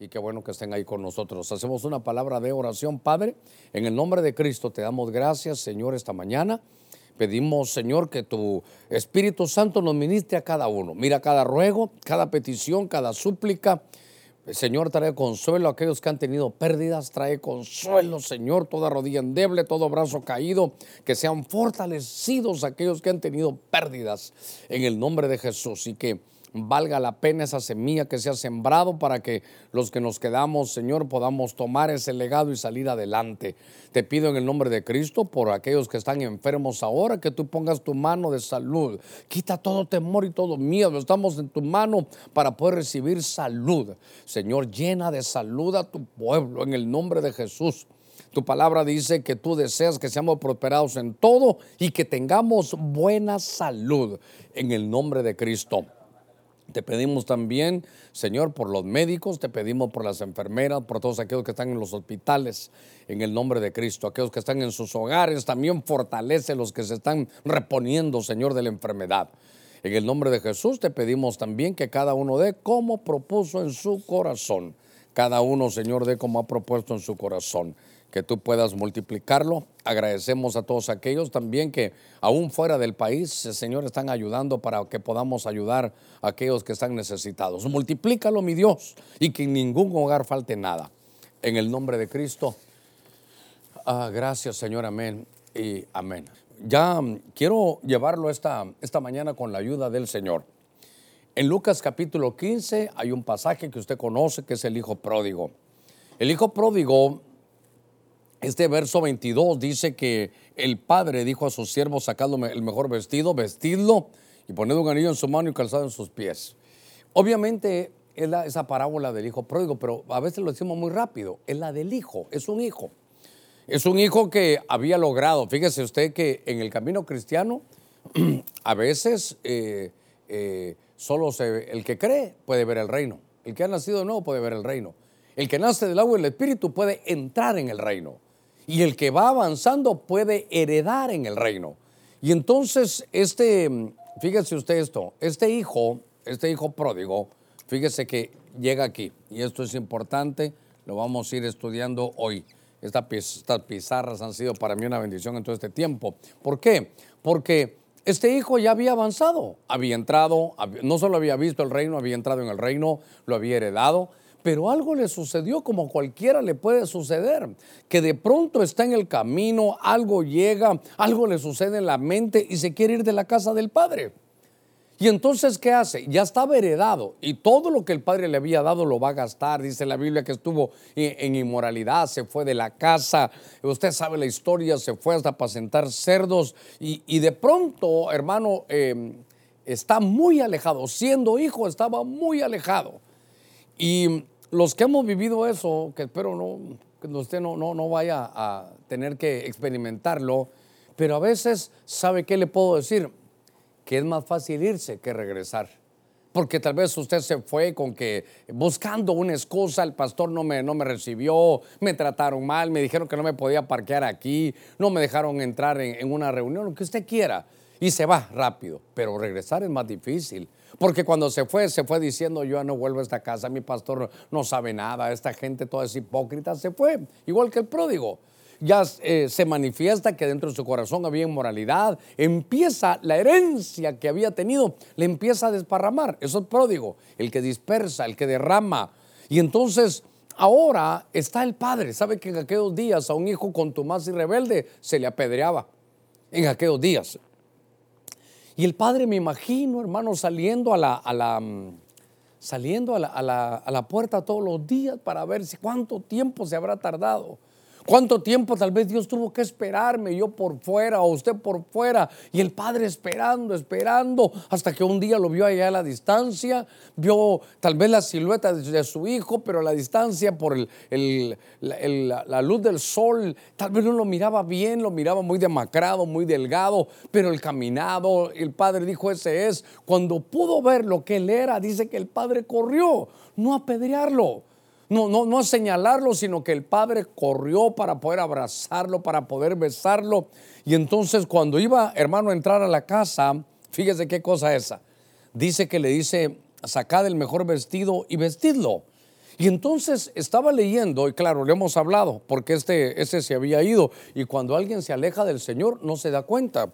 y qué bueno que estén ahí con nosotros. Hacemos una palabra de oración, Padre. En el nombre de Cristo te damos gracias, Señor, esta mañana. Pedimos, Señor, que tu Espíritu Santo nos ministre a cada uno. Mira cada ruego, cada petición, cada súplica. Señor, trae consuelo a aquellos que han tenido pérdidas, trae consuelo, Señor, toda rodilla endeble, todo brazo caído, que sean fortalecidos aquellos que han tenido pérdidas en el nombre de Jesús y que valga la pena esa semilla que se ha sembrado para que los que nos quedamos, Señor, podamos tomar ese legado y salir adelante. Te pido en el nombre de Cristo por aquellos que están enfermos ahora, que tú pongas tu mano de salud. Quita todo temor y todo miedo. Estamos en tu mano para poder recibir salud. Señor, llena de salud a tu pueblo en el nombre de Jesús. Tu palabra dice que tú deseas que seamos prosperados en todo y que tengamos buena salud en el nombre de Cristo. Te pedimos también, Señor, por los médicos, te pedimos por las enfermeras, por todos aquellos que están en los hospitales, en el nombre de Cristo, aquellos que están en sus hogares, también fortalece los que se están reponiendo, Señor, de la enfermedad. En el nombre de Jesús te pedimos también que cada uno dé como propuso en su corazón. Cada uno, Señor, dé como ha propuesto en su corazón que tú puedas multiplicarlo. Agradecemos a todos aquellos también que aún fuera del país, Señor, están ayudando para que podamos ayudar a aquellos que están necesitados. Multiplícalo, mi Dios, y que en ningún hogar falte nada. En el nombre de Cristo. Ah, gracias, Señor, amén y amén. Ya mm, quiero llevarlo esta, esta mañana con la ayuda del Señor. En Lucas capítulo 15 hay un pasaje que usted conoce que es el Hijo Pródigo. El Hijo Pródigo este verso 22 dice que el padre dijo a sus siervos, sacadlo el mejor vestido, vestidlo y poned un anillo en su mano y calzado en sus pies. Obviamente es esa parábola del hijo pródigo, pero a veces lo decimos muy rápido. Es la del hijo, es un hijo. Es un hijo que había logrado, fíjese usted que en el camino cristiano a veces eh, eh, solo el que cree puede ver el reino. El que ha nacido de nuevo puede ver el reino. El que nace del agua y del espíritu puede entrar en el reino y el que va avanzando puede heredar en el reino. Y entonces, este, fíjese usted esto, este hijo, este hijo pródigo, fíjese que llega aquí, y esto es importante, lo vamos a ir estudiando hoy. Estas, pizarras han sido para mí una bendición en todo este tiempo. ¿Por qué? Porque este hijo ya había avanzado, había entrado, no solo había visto el reino, había entrado en el reino, lo había heredado, pero algo le sucedió como cualquiera le puede suceder, que de pronto está en el camino, algo llega, algo le sucede en la mente y se quiere ir de la casa del padre. Y entonces, ¿qué hace? Ya estaba heredado y todo lo que el padre le había dado lo va a gastar. Dice la Biblia que estuvo en inmoralidad, se fue de la casa. Usted sabe la historia, se fue hasta apacentar cerdos y, de pronto, hermano, eh, está muy alejado. Siendo hijo, estaba muy alejado. Y los que hemos vivido eso, que espero no, que usted no, no, no vaya a tener que experimentarlo, pero a veces, ¿sabe qué le puedo decir? Que es más fácil irse que regresar. Porque tal vez usted se fue con que buscando una excusa, el pastor no me, no me recibió, me trataron mal, me dijeron que no me podía parquear aquí, no me dejaron entrar en, en una reunión, lo que usted quiera, y se va rápido. Pero regresar es más difícil. Porque cuando se fue, se fue diciendo, yo no vuelvo a esta casa, mi pastor no sabe nada, esta gente toda es hipócrita, se fue, igual que el pródigo. Ya eh, se manifiesta que dentro de su corazón había inmoralidad, empieza la herencia que había tenido, le empieza a desparramar. Eso es pródigo, el que dispersa, el que derrama. Y entonces ahora está el padre. ¿Sabe que en aquellos días a un hijo contumaz y rebelde se le apedreaba? En aquellos días. Y el padre, me imagino, hermano, saliendo a la, a la mm, saliendo a la, a, la, a la, puerta todos los días para ver si cuánto tiempo se habrá tardado. ¿Cuánto tiempo tal vez Dios tuvo que esperarme, yo por fuera o usted por fuera? Y el padre esperando, esperando, hasta que un día lo vio allá a la distancia, vio tal vez la silueta de, su hijo, pero a la distancia por el, la, luz del sol, tal vez no lo miraba bien, lo miraba muy demacrado, muy delgado, pero el caminado, el padre dijo, ese es. Cuando pudo ver lo que él era, dice que el padre corrió, no apedrearlo no, no, no señalarlo, sino que el padre corrió para poder abrazarlo, para poder besarlo. Y entonces cuando iba, hermano, a entrar a la casa, fíjese qué cosa esa. Dice que le dice, sacad el mejor vestido y vestidlo. Y entonces estaba leyendo, y claro, le hemos hablado, porque este, este se había ido, y cuando alguien se aleja del Señor no se da cuenta.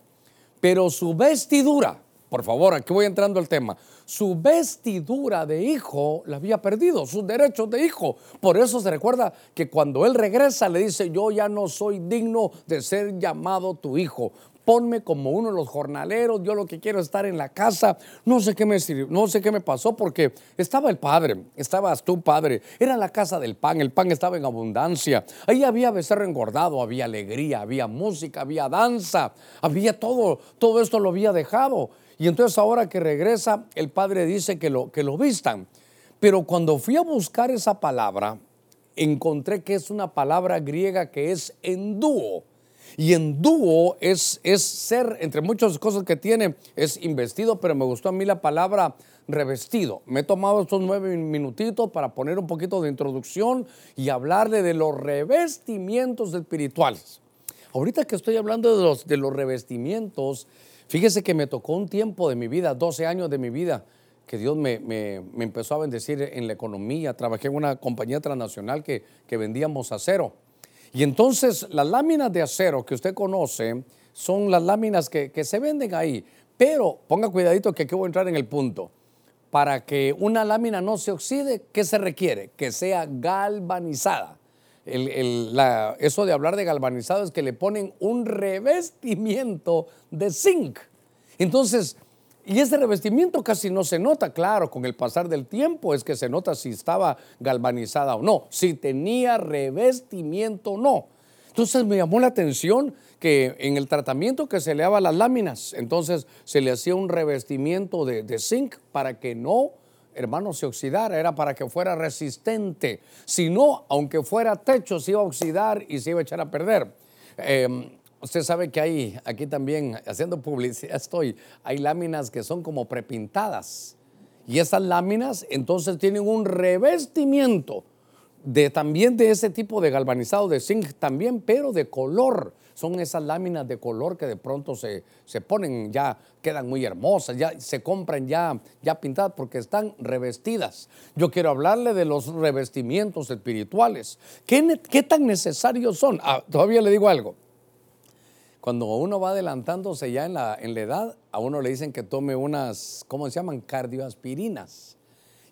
Pero su vestidura, por favor, aquí voy entrando al tema, su vestidura de hijo la había perdido, sus derechos de hijo. Por eso se recuerda que cuando él regresa le dice, yo ya no soy digno de ser llamado tu hijo, ponme como uno de los jornaleros, yo lo que quiero es estar en la casa. No sé qué me no sé qué me pasó porque estaba el padre, estabas tú padre, era la casa del pan, el pan estaba en abundancia. Ahí había becerro engordado, había alegría, había música, había danza, había todo, todo esto lo había dejado. Y entonces ahora que regresa, el padre dice que lo, que lo vistan. Pero cuando fui a buscar esa palabra, encontré que es una palabra griega que es endúo y en dúo es, es ser, entre muchas cosas que tiene, es investido, pero me gustó a mí la palabra revestido. Me he tomado estos nueve minutitos para poner un poquito de introducción y hablarle de los revestimientos espirituales. Ahorita que estoy hablando de los, de los revestimientos, fíjese que me tocó un tiempo de mi vida, 12 años de mi vida, que Dios me, me, empezó a bendecir en la economía. Trabajé en una compañía transnacional que, que vendíamos acero. Y entonces las láminas de acero que usted conoce son las láminas que, se venden ahí. Pero ponga cuidadito que aquí voy a entrar en el punto. Para que una lámina no se oxide, ¿qué se requiere? Que sea galvanizada. Eso de hablar de galvanizado es que le ponen un revestimiento de zinc. Entonces, y ese revestimiento casi no se nota, claro, con el pasar del tiempo es que se nota si estaba galvanizada o no, si tenía revestimiento o no. Entonces me llamó la atención que en el tratamiento que se le daba las láminas, entonces se le hacía un revestimiento de, zinc para que no, hermano, se oxidara, era para que fuera resistente. Si no, aunque fuera techo, se iba a oxidar y se iba a echar a perder. Em, Usted sabe que hay, aquí también, haciendo publicidad estoy, hay láminas que son como prepintadas. Y esas láminas entonces tienen un revestimiento de también de ese tipo de galvanizado de zinc también, pero de color. Son esas láminas de color que de pronto se, se ponen ya, quedan muy hermosas, ya se compran ya, ya pintadas porque están revestidas. Yo quiero hablarle de los revestimientos espirituales. ¿Qué, qué tan necesarios son? Ah, todavía le digo algo cuando uno va adelantándose ya en la, en la edad, a uno le dicen que tome unas, ¿cómo se llaman? Cardioaspirinas.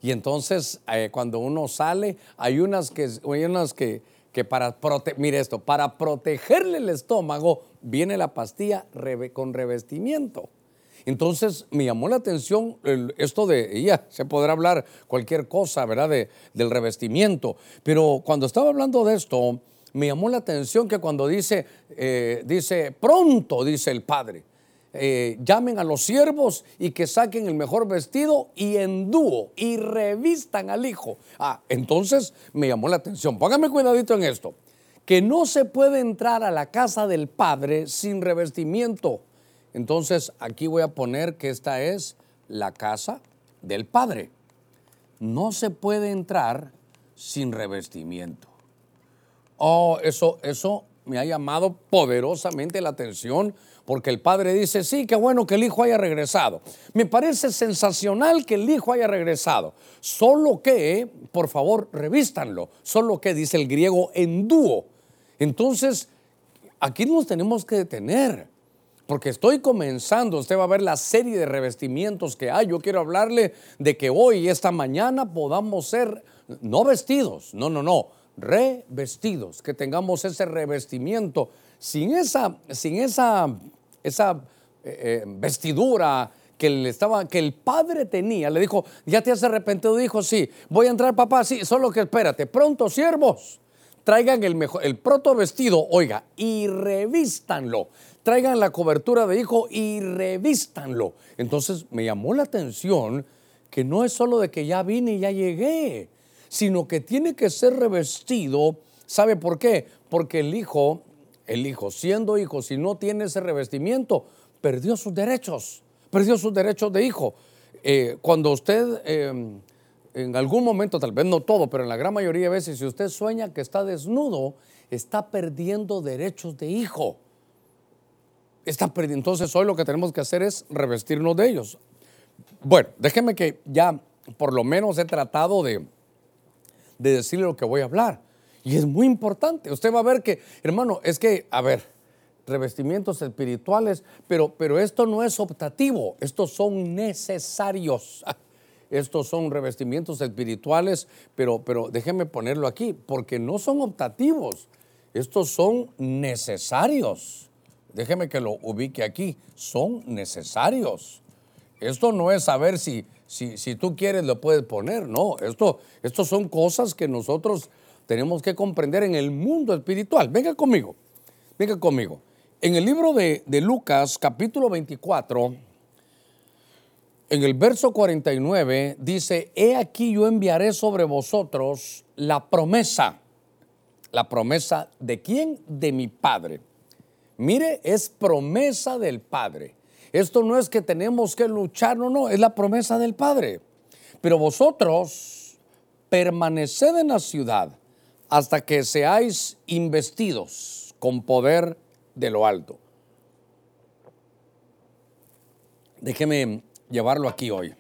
Y entonces, eh, cuando uno sale, hay unas que, hay unas que, que para, prote mire esto, para protegerle el estómago, viene la pastilla con revestimiento. Entonces me llamó la atención esto de, ya, se podrá hablar cualquier cosa, ¿verdad? De, del revestimiento. Pero cuando estaba hablando de esto, me llamó la atención que cuando dice, eh, dice, pronto, dice el padre, eh, llamen a los siervos y que saquen el mejor vestido y en dúo y revistan al hijo. Ah, entonces me llamó la atención. Póngame cuidadito en esto. Que no se puede entrar a la casa del padre sin revestimiento. Entonces aquí voy a poner que esta es la casa del padre. No se puede entrar sin revestimiento. Oh, eso, eso me ha llamado poderosamente la atención porque el padre dice, sí, qué bueno que el hijo haya regresado. Me parece sensacional que el hijo haya regresado. Solo que, por favor, revístanlo. Solo que dice el griego en dúo. Entonces, aquí nos tenemos que detener. Porque estoy comenzando, usted va a ver la serie de revestimientos que hay. Yo quiero hablarle de que hoy, esta mañana, podamos ser no vestidos, no, no, no, revestidos, que tengamos ese revestimiento, sin esa, sin esa, esa eh, eh, vestidura que, le estaba, que el padre tenía. Le dijo, ¿ya te has arrepentido? Dijo, sí, voy a entrar papá, sí, solo que espérate, pronto siervos, traigan el, mejor, el proto vestido, oiga, y revístanlo. Traigan la cobertura de hijo y revístanlo. Entonces me llamó la atención que no es solo de que ya vine y ya llegué sino que tiene que ser revestido. ¿Sabe por qué? Porque el hijo, el hijo, siendo hijo, si no tiene ese revestimiento, perdió sus derechos, perdió sus derechos de hijo. Eh, cuando usted, em, en algún momento, tal vez no todo, pero en la gran mayoría de veces, si usted sueña que está desnudo, está perdiendo derechos de hijo. Está perdiendo. Entonces, hoy lo que tenemos que hacer es revestirnos de ellos. Bueno, déjeme que ya por lo menos he tratado de de decirle lo que voy a hablar. Y es muy importante. Usted va a ver que, hermano, es que, a ver, revestimientos espirituales, pero, pero esto no es optativo, estos son necesarios. Estos son revestimientos espirituales, pero, pero déjeme ponerlo aquí, porque no son optativos, estos son necesarios. Déjeme que lo ubique aquí, son necesarios. Esto no es saber si, si, si tú quieres lo puedes poner, no, esto, esto son cosas que nosotros tenemos que comprender en el mundo espiritual. Venga conmigo, venga conmigo. En el libro de, Lucas, capítulo 24, en el verso 49 dice, he aquí yo enviaré sobre vosotros la promesa. ¿La promesa de quién? De mi Padre. Mire, es promesa del Padre. Esto no es que tenemos que luchar, no, no, es la promesa del Padre. Pero vosotros permaneced en la ciudad hasta que seáis investidos con poder de lo alto. Déjeme llevarlo aquí hoy.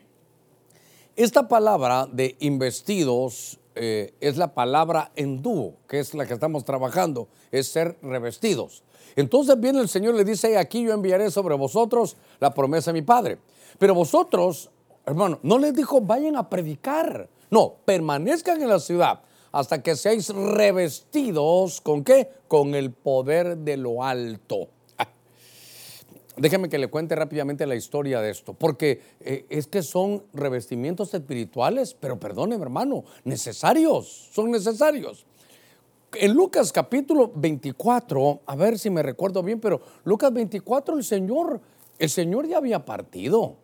Esta palabra de investidos eh, es la palabra en dúo, que es la que estamos trabajando, es ser revestidos. Entonces viene el Señor le dice, aquí yo enviaré sobre vosotros la promesa de mi Padre. Pero vosotros, hermano, no les dijo, vayan a predicar. No, permanezcan en la ciudad hasta que seáis revestidos con qué? Con el poder de lo alto. Déjeme que le cuente rápidamente la historia de esto, porque eh, es que son revestimientos espirituales, pero perdóneme hermano, necesarios, son necesarios. En Lucas capítulo 24, a ver si me recuerdo bien, pero Lucas 24 el Señor, el Señor ya había partido.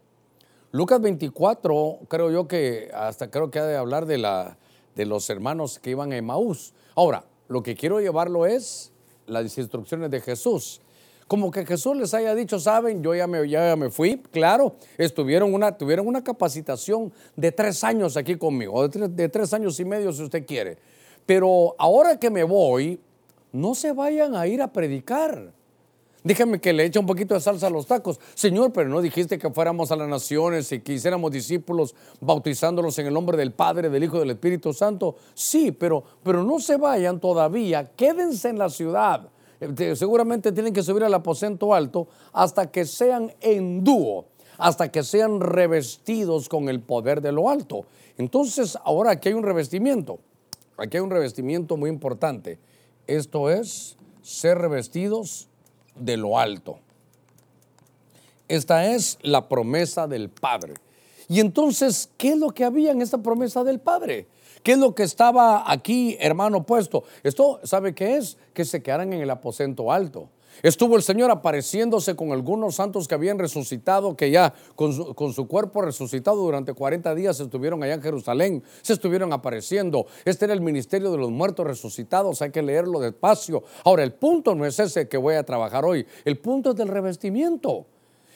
Lucas 24, creo yo que hasta creo que ha de hablar de, la, de los hermanos que iban a Emaús. Ahora, lo que quiero llevarlo es las instrucciones de Jesús como que Jesús les haya dicho, saben, yo ya me, ya me fui, claro, estuvieron una, tuvieron una capacitación de tres años aquí conmigo, de tres, de tres años y medio si usted quiere. Pero ahora que me voy, no se vayan a ir a predicar. Déjame que le eche un poquito de salsa a los tacos. Señor, pero no dijiste que fuéramos a las naciones y que hiciéramos discípulos bautizándolos en el nombre del Padre, del Hijo y del Espíritu Santo. Sí, pero, pero no se vayan todavía. Quédense en la ciudad seguramente tienen que subir al aposento alto hasta que sean en dúo, hasta que sean revestidos con el poder de lo alto. Entonces, ahora aquí hay un revestimiento, aquí hay un revestimiento muy importante. Esto es ser revestidos de lo alto. Esta es la promesa del Padre. Y entonces, ¿qué es lo que había en esta promesa del Padre? ¿Qué es lo que estaba aquí, hermano, puesto? Esto, ¿sabe qué es? Que se quedaran en el aposento alto. Estuvo el Señor apareciéndose con algunos santos que habían resucitado, que ya con su, cuerpo resucitado durante 40 días estuvieron allá en Jerusalén, se estuvieron apareciendo. Este era el ministerio de los muertos resucitados, hay que leerlo despacio. Ahora, el punto no es ese que voy a trabajar hoy, el punto es del revestimiento.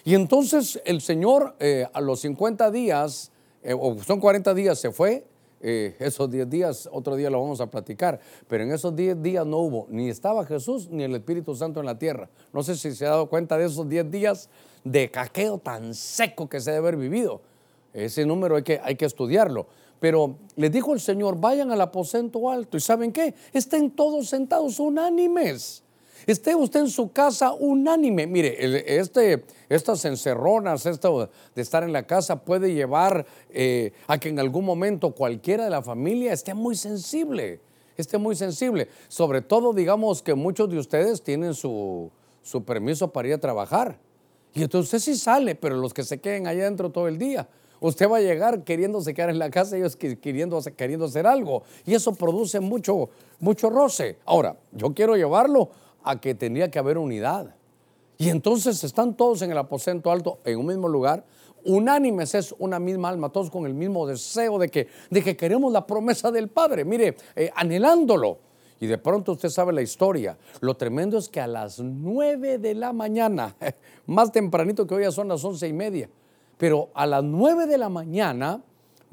Y entonces el Señor eh, a los 50 días, eh, o son 40 días, se fue eh, esos 10 días, otro día lo vamos a platicar, pero en esos 10 días no hubo, ni estaba Jesús ni el Espíritu Santo en la tierra. No sé si se ha dado cuenta de esos 10 días de caqueo tan seco que se debe haber vivido. Ese número hay que, hay que estudiarlo. Pero les dijo el Señor, vayan al aposento alto y ¿saben qué? Estén todos sentados unánimes. Esté usted en su casa unánime. Mire, este, estas encerronas, esto de estar en la casa puede llevar eh, a que en algún momento cualquiera de la familia esté muy sensible, esté muy sensible. Sobre todo, digamos que muchos de ustedes tienen su, su permiso para ir a trabajar. Y entonces usted sí sale, pero los que se queden allá adentro todo el día. Usted va a llegar queriéndose quedar en la casa, ellos queriendo, queriendo hacer algo. Y eso produce mucho, mucho roce. Ahora, yo quiero llevarlo a que tenía que haber unidad. Y entonces están todos en el aposento alto, en un mismo lugar, unánimes es una misma alma, todos con el mismo deseo de que, de que queremos la promesa del Padre, mire, eh, anhelándolo. Y de pronto usted sabe la historia. Lo tremendo es que a las nueve de la mañana, más tempranito que hoy ya son las once y media, pero a las nueve de la mañana,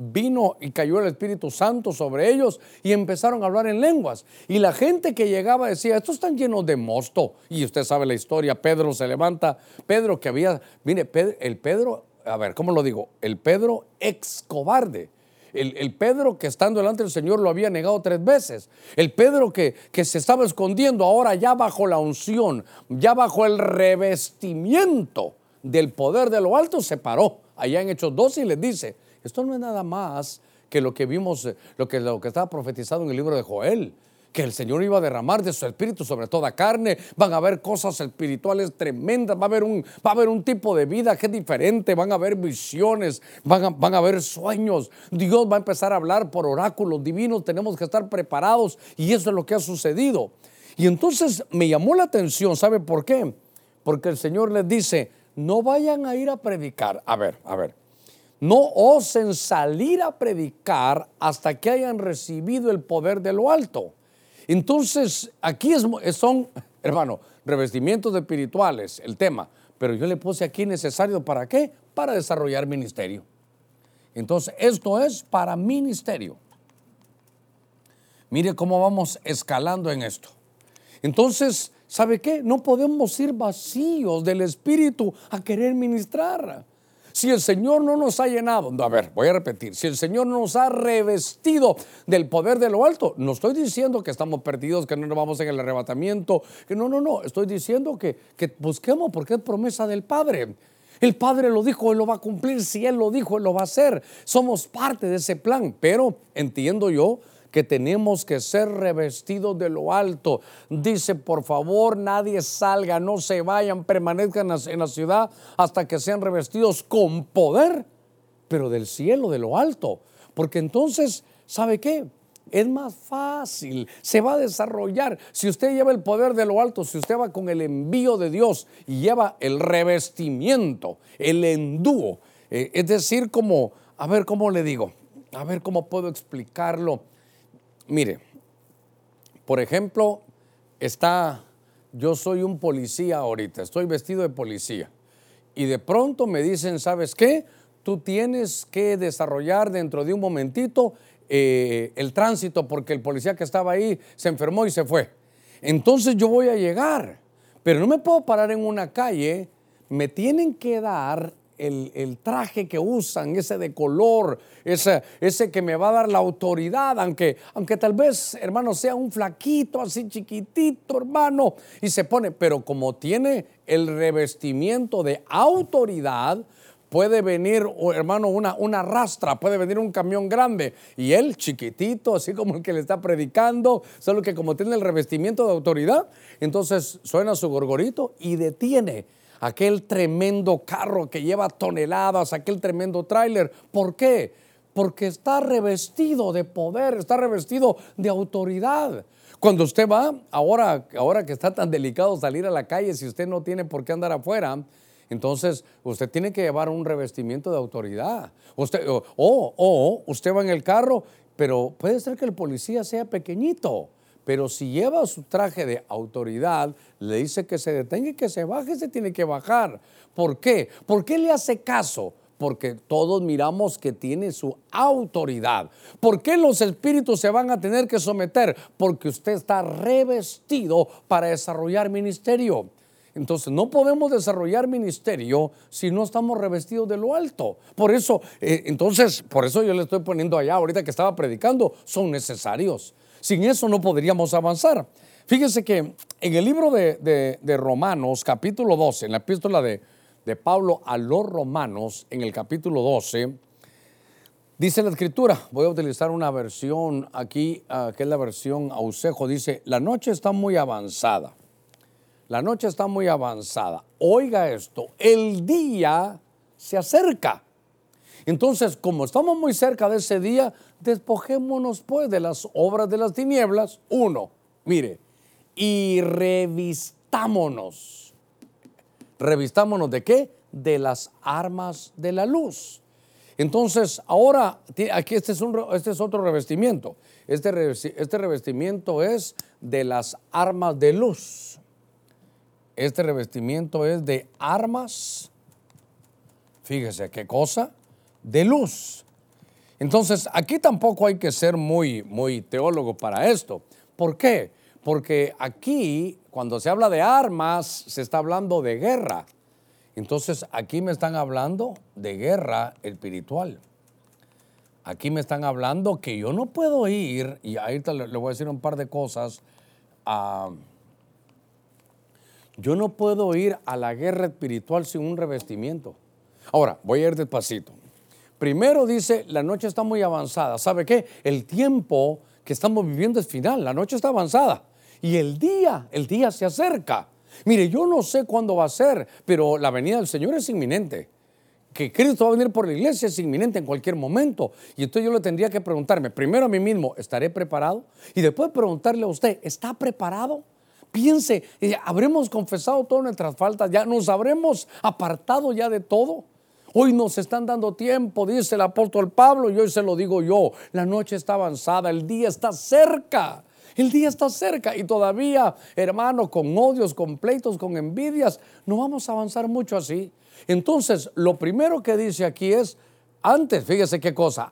vino y cayó el Espíritu Santo sobre ellos y empezaron a hablar en lenguas. Y la gente que llegaba decía, estos están llenos de mosto. Y usted sabe la historia, Pedro se levanta, Pedro que había, mire, el Pedro, a ver, ¿cómo lo digo? El Pedro ex cobarde. el, Pedro que estando delante del Señor lo había negado tres veces. El Pedro que, que se estaba escondiendo ahora ya bajo la unción, ya bajo el revestimiento del poder de lo alto, se paró allá en Hechos 12 y les dice, esto no es nada más que lo que vimos, eh, lo que, estaba profetizado en el libro de Joel que el Señor iba a derramar de su espíritu sobre toda carne, van a haber cosas espirituales tremendas, va a haber un, va a un tipo de vida que es diferente, van a haber visiones, van a, van a haber sueños, Dios va a empezar a hablar por oráculos divinos, tenemos que estar preparados y eso es lo que ha sucedido. Y entonces me llamó la atención, ¿sabe por qué? Porque el Señor les dice, no vayan a ir a predicar. A ver, a ver. No osen salir a predicar hasta que hayan recibido el poder de lo alto. Entonces, aquí es, son, hermano, revestimientos espirituales, el tema. Pero yo le puse aquí necesario para qué? Para desarrollar ministerio. Entonces, esto es para ministerio. Mire cómo vamos escalando en esto. Entonces, ¿sabe qué? No podemos ir vacíos del Espíritu a querer ministrar. Si el Señor no nos ha llenado, a ver, voy a repetir, si el Señor nos ha revestido del poder de lo alto, no estoy diciendo que estamos perdidos, que no nos vamos en el arrebatamiento, que no, no, no, estoy diciendo que, que busquemos porque es promesa del Padre. El Padre lo dijo, Él lo va a cumplir, si Él lo dijo, Él lo va a hacer. Somos parte de ese plan, pero entiendo yo que tenemos que ser revestidos de lo alto. Dice, por favor, nadie salga, no se vayan, permanezcan en la ciudad hasta que sean revestidos con poder, pero del cielo, de lo alto. Porque entonces, ¿sabe qué? Es más fácil, se va a desarrollar. Si usted lleva el poder de lo alto, si usted va con el envío de Dios y lleva el revestimiento, el endúo, eh, es decir, como, a ver cómo le digo, a ver cómo puedo explicarlo. Mire, por ejemplo, está, yo soy un policía ahorita, estoy vestido de policía. Y de pronto me dicen, ¿sabes qué? Tú tienes que desarrollar dentro de un momentito eh, el tránsito porque el policía que estaba ahí se enfermó y se fue. Entonces yo voy a llegar, pero no me puedo parar en una calle, me tienen que dar el, traje que usan, ese de color, ese, ese que me va a dar la autoridad, aunque, aunque tal vez, hermano, sea un flaquito, así chiquitito, hermano, y se pone, pero como tiene el revestimiento de autoridad, puede venir, hermano, una, una rastra, puede venir un camión grande y él chiquitito, así como el que le está predicando, solo que como tiene el revestimiento de autoridad, entonces suena su gorgorito y detiene aquel tremendo carro que lleva toneladas, aquel tremendo tráiler. ¿Por qué? Porque está revestido de poder, está revestido de autoridad. Cuando usted va, ahora, ahora que está tan delicado salir a la calle, si usted no tiene por qué andar afuera, entonces usted tiene que llevar un revestimiento de autoridad. Usted, o, usted va en el carro, pero puede ser que el policía sea pequeñito. Pero si lleva su traje de autoridad, le dice que se detenga y que se baje, se tiene que bajar. ¿Por qué? ¿Por qué le hace caso? Porque todos miramos que tiene su autoridad. ¿Por qué los espíritus se van a tener que someter? Porque usted está revestido para desarrollar ministerio. Entonces no podemos desarrollar ministerio si no estamos revestidos de lo alto. Por eso, eh, entonces, por eso yo le estoy poniendo allá, ahorita que estaba predicando, son necesarios. Sin eso no podríamos avanzar. Fíjense que en el libro de, Romanos, capítulo 12, en la epístola de, Pablo a los Romanos, en el capítulo 12, dice la escritura, voy a utilizar una versión aquí, ah, que es la versión Ausejo, dice, la noche está muy avanzada. La noche está muy avanzada. Oiga esto, el día se acerca. Entonces, como estamos muy cerca de ese día, despojémonos pues de las obras de las tinieblas. Uno, mire, y revistámonos. ¿Revistámonos de qué? De las armas de la luz. Entonces, ahora, aquí este es, un, este es otro revestimiento. Este, este revestimiento es de las armas de luz. Este revestimiento es de armas. Fíjese qué cosa de luz. Entonces, aquí tampoco hay que ser muy, muy teólogo para esto. ¿Por qué? Porque aquí, cuando se habla de armas, se está hablando de guerra. Entonces, aquí me están hablando de guerra espiritual. aquí me están hablando que yo no puedo ir, y ahorita le, voy a decir un par de cosas, yo no puedo ir a la guerra espiritual sin un revestimiento. Ahora, voy a ir despacito. Primero dice, la noche está muy avanzada. ¿Sabe qué? El tiempo que estamos viviendo es final, la noche está avanzada. Y el día, el día se acerca. Mire, yo no sé cuándo va a ser, pero la venida del Señor es inminente. Que Cristo va a venir por la iglesia es inminente en cualquier momento. Y entonces yo le tendría que preguntarme, primero a mí mismo, ¿estaré preparado? Y después preguntarle a usted, ¿está preparado? Piense, habremos confesado todas nuestras faltas, ya nos habremos apartado ya de todo. Hoy nos están dando tiempo, dice el apóstol Pablo, y hoy se lo digo yo, la noche está avanzada, el día está cerca. El día está cerca y todavía, hermano, con odios, con pleitos, con envidias, no vamos a avanzar mucho así. Entonces, lo primero que dice aquí es, antes, fíjese qué cosa,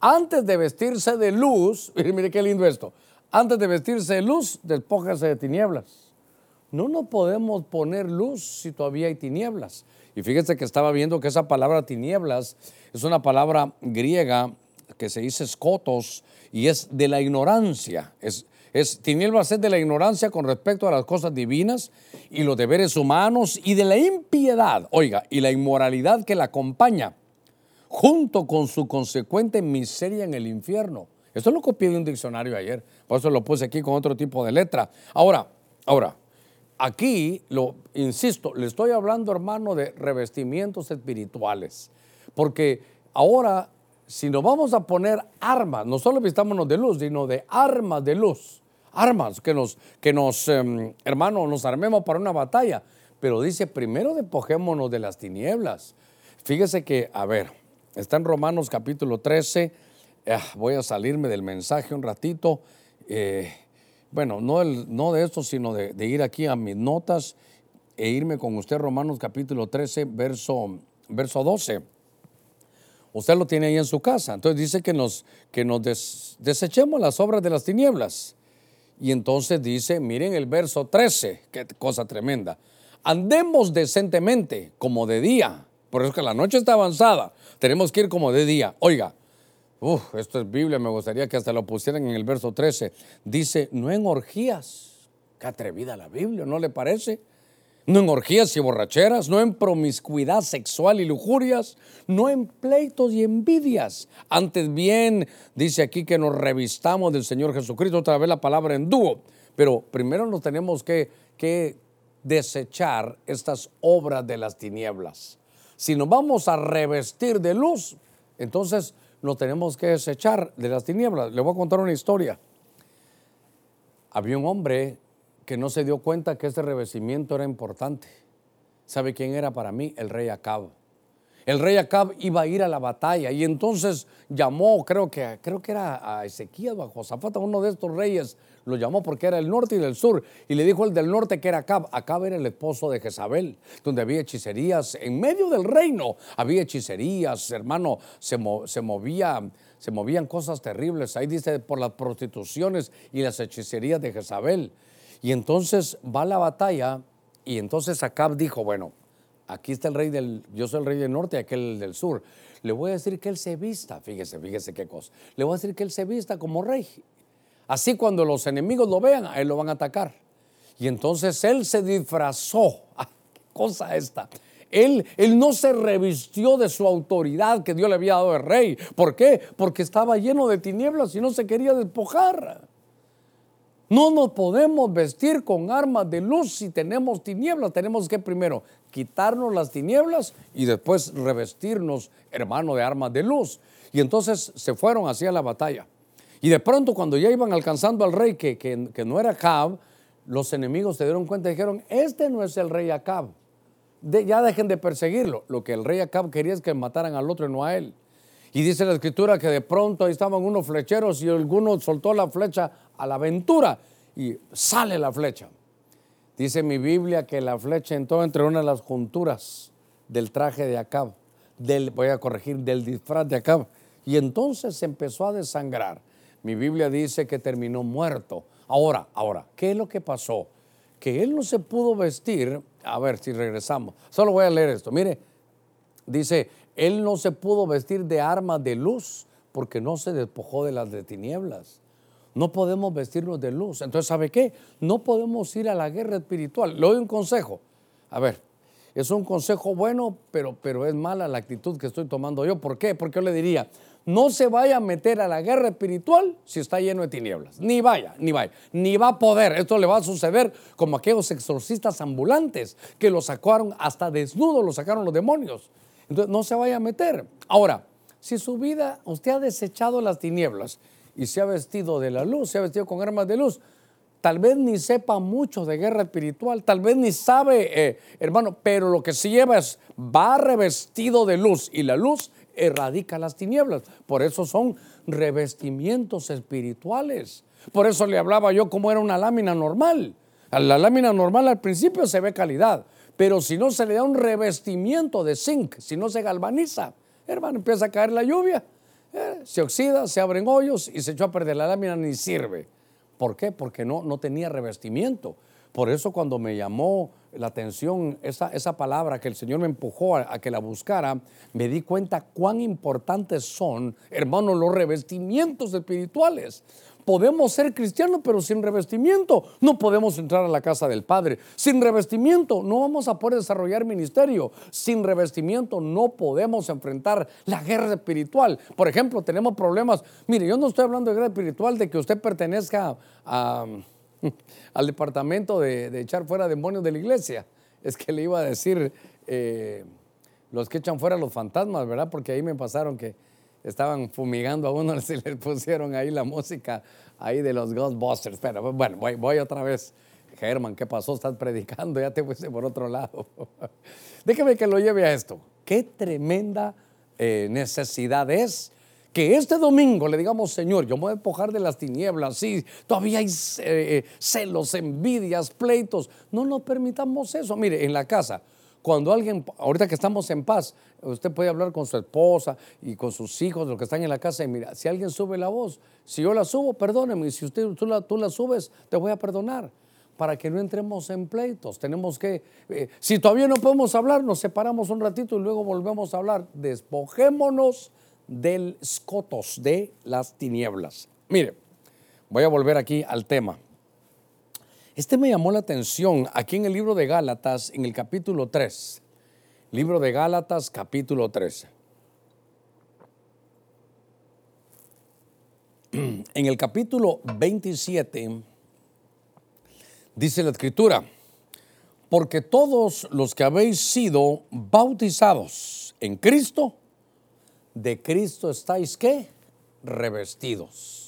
antes de vestirse de luz, mire, qué lindo esto, antes de vestirse de luz, despójase de tinieblas. No nos podemos poner luz si todavía hay tinieblas. Y fíjese que estaba viendo que esa palabra tinieblas es una palabra griega que se dice escotos y es de la ignorancia. Es, es tinieblas es de la ignorancia con respecto a las cosas divinas y los deberes humanos y de la impiedad, oiga, y la inmoralidad que la acompaña, junto con su consecuente miseria en el infierno. Esto lo copié de un diccionario ayer, por eso lo puse aquí con otro tipo de letra. Ahora, ahora, aquí, lo insisto, le estoy hablando, hermano, de revestimientos espirituales, porque ahora, si nos vamos a poner armas, no solo vistámonos de luz, sino de armas de luz, armas que nos, que nos em, hermano, nos armemos para una batalla, pero dice, primero despojémonos de las tinieblas. Fíjese que, a ver, está en Romanos capítulo 13, Ah, voy a salirme del mensaje un ratito. Eh, bueno, no, de esto, sino de, ir aquí a mis notas e irme con usted, Romanos capítulo 13, verso, verso 12. Usted lo tiene ahí en su casa. Entonces dice que nos, que nos desechemos las obras de las tinieblas. Y entonces dice, miren el verso 13, qué cosa tremenda. Andemos decentemente como de día. Por eso que la noche está avanzada. Tenemos que ir como de día. Oiga, Esto es Biblia, me gustaría que hasta lo pusieran en el verso 13. Dice, no en orgías. Qué atrevida la Biblia, ¿no le parece? No en orgías y borracheras, no en promiscuidad sexual y lujurias, no en pleitos y envidias. Antes bien, dice aquí que nos revistamos del Señor Jesucristo, otra vez la palabra en dúo. Pero primero nos tenemos que, que desechar estas obras de las tinieblas. Si nos vamos a revestir de luz, entonces lo tenemos que desechar de las tinieblas. Le voy a contar una historia. Había un hombre que no se dio cuenta que este revestimiento era importante. ¿Sabe quién era para mí? El rey Acab. El rey Acab iba a ir a la batalla y entonces llamó, creo que, creo que era a Ezequiel o a Josafat, uno de estos reyes, lo llamó porque era el norte y del sur, y le dijo el del norte que era Acab. Acab era el esposo de Jezabel, donde había hechicerías, en medio del reino había hechicerías, hermano, se, se se movían cosas terribles. Ahí dice por las prostituciones y las hechicerías de Jezabel. Y entonces va a la batalla y entonces Acab dijo, bueno, aquí está el rey del, yo soy el rey del norte y aquel del sur. Le voy a decir que él se vista, fíjese, fíjese qué cosa. Le voy a decir que él se vista como rey. Así cuando los enemigos lo vean, a él lo van a atacar. Y entonces él se disfrazó. Ah, ¿Qué cosa esta? Él, él, no se revistió de su autoridad que Dios le había dado de rey. ¿Por qué? Porque estaba lleno de tinieblas y no se quería despojar. No nos podemos vestir con armas de luz si tenemos tinieblas. Tenemos que primero quitarnos las tinieblas y después revestirnos, hermano, de armas de luz. Y entonces se fueron hacia la batalla. Y de pronto cuando ya iban alcanzando al rey, que, no era Acab, los enemigos se dieron cuenta y dijeron, este no es el rey Acab. ya dejen de perseguirlo. Lo que el rey Acab quería es que mataran al otro y no a él. Y dice la escritura que de pronto ahí estaban unos flecheros y alguno soltó la flecha a la aventura y sale la flecha. Dice mi Biblia que la flecha entró entre una de las junturas del traje de Acab, voy a corregir, del disfraz de Acab. Y entonces empezó a desangrar. Mi Biblia dice que terminó muerto. Ahora, ahora, ¿qué es lo que pasó? Que él no se pudo vestir. A ver si regresamos. Solo voy a leer esto. Mire, dice, él no se pudo vestir de armas de luz Porque no se despojó de las de tinieblas. No podemos vestirnos de luz. Entonces, ¿sabe qué? No podemos ir a la guerra espiritual. Le doy un consejo. A ver, es un consejo bueno, pero, pero es mala la actitud que estoy tomando yo. ¿Por qué? Porque yo le diría, no se vaya a meter a la guerra espiritual si está lleno de tinieblas. Ni vaya, ni vaya, ni va a poder. Esto le va a suceder como aquellos exorcistas ambulantes que lo sacaron hasta desnudo, lo sacaron los demonios. Entonces, no se vaya a meter. Ahora, si su vida, usted ha desechado las tinieblas y se ha vestido de la luz, se ha vestido con armas de luz, tal vez ni sepa mucho de guerra espiritual, tal vez ni sabe, eh, hermano, pero lo que sí lleva es, va revestido de luz y la luz erradica las tinieblas. Por eso son revestimientos espirituales. Por eso le hablaba yo como era una lámina normal. A la lámina normal al principio se ve calidad, pero si no se le da un revestimiento de zinc, si no se galvaniza, hermano, empieza a caer la lluvia, se oxida, se abren hoyos y se echó a perder la lámina, ni sirve. ¿Por qué? Porque no, no tenía revestimiento. Por eso cuando me llamó la atención esa, esa palabra que el Señor me empujó a, que la buscara, me di cuenta cuán importantes son, hermanos, los revestimientos espirituales. Podemos ser cristianos, pero sin revestimiento no podemos entrar a la casa del Padre. Sin revestimiento no vamos a poder desarrollar ministerio. Sin revestimiento no podemos enfrentar la guerra espiritual. Por ejemplo, tenemos problemas. Mire, yo no estoy hablando de guerra espiritual de que usted pertenezca al departamento de, echar fuera demonios de la iglesia. Es que le iba a decir eh, los que echan fuera los fantasmas, ¿verdad? Porque ahí me pasaron que estaban fumigando a uno y les pusieron ahí la música ahí de los Ghostbusters. Pero bueno, voy, otra vez. Germán, ¿qué pasó? Estás predicando, ya te fuiste por otro lado. Déjeme que lo lleve a esto. Qué tremenda eh, necesidad es que este domingo le digamos, Señor, yo me voy a empujar de las tinieblas, sí, todavía hay eh, eh, celos, envidias, pleitos. No nos permitamos eso. Mire, en la casa, cuando alguien, ahorita que estamos en paz, usted puede hablar con su esposa y con sus hijos, los que están en la casa, y mira, si alguien sube la voz, si yo la subo, perdóneme, y si usted, tú, la, tú la subes, te voy a perdonar para que no entremos en pleitos. Tenemos que, eh, si todavía no podemos hablar, nos separamos un ratito y luego volvemos a hablar. Despojémonos del scotos, de las tinieblas. Mire, voy a volver aquí al tema. Este me llamó la atención aquí en el libro de Gálatas, en el capítulo 3. Libro de Gálatas, capítulo 3. En el capítulo 27 dice la escritura, porque todos los que habéis sido bautizados en Cristo, de Cristo estáis qué? Revestidos.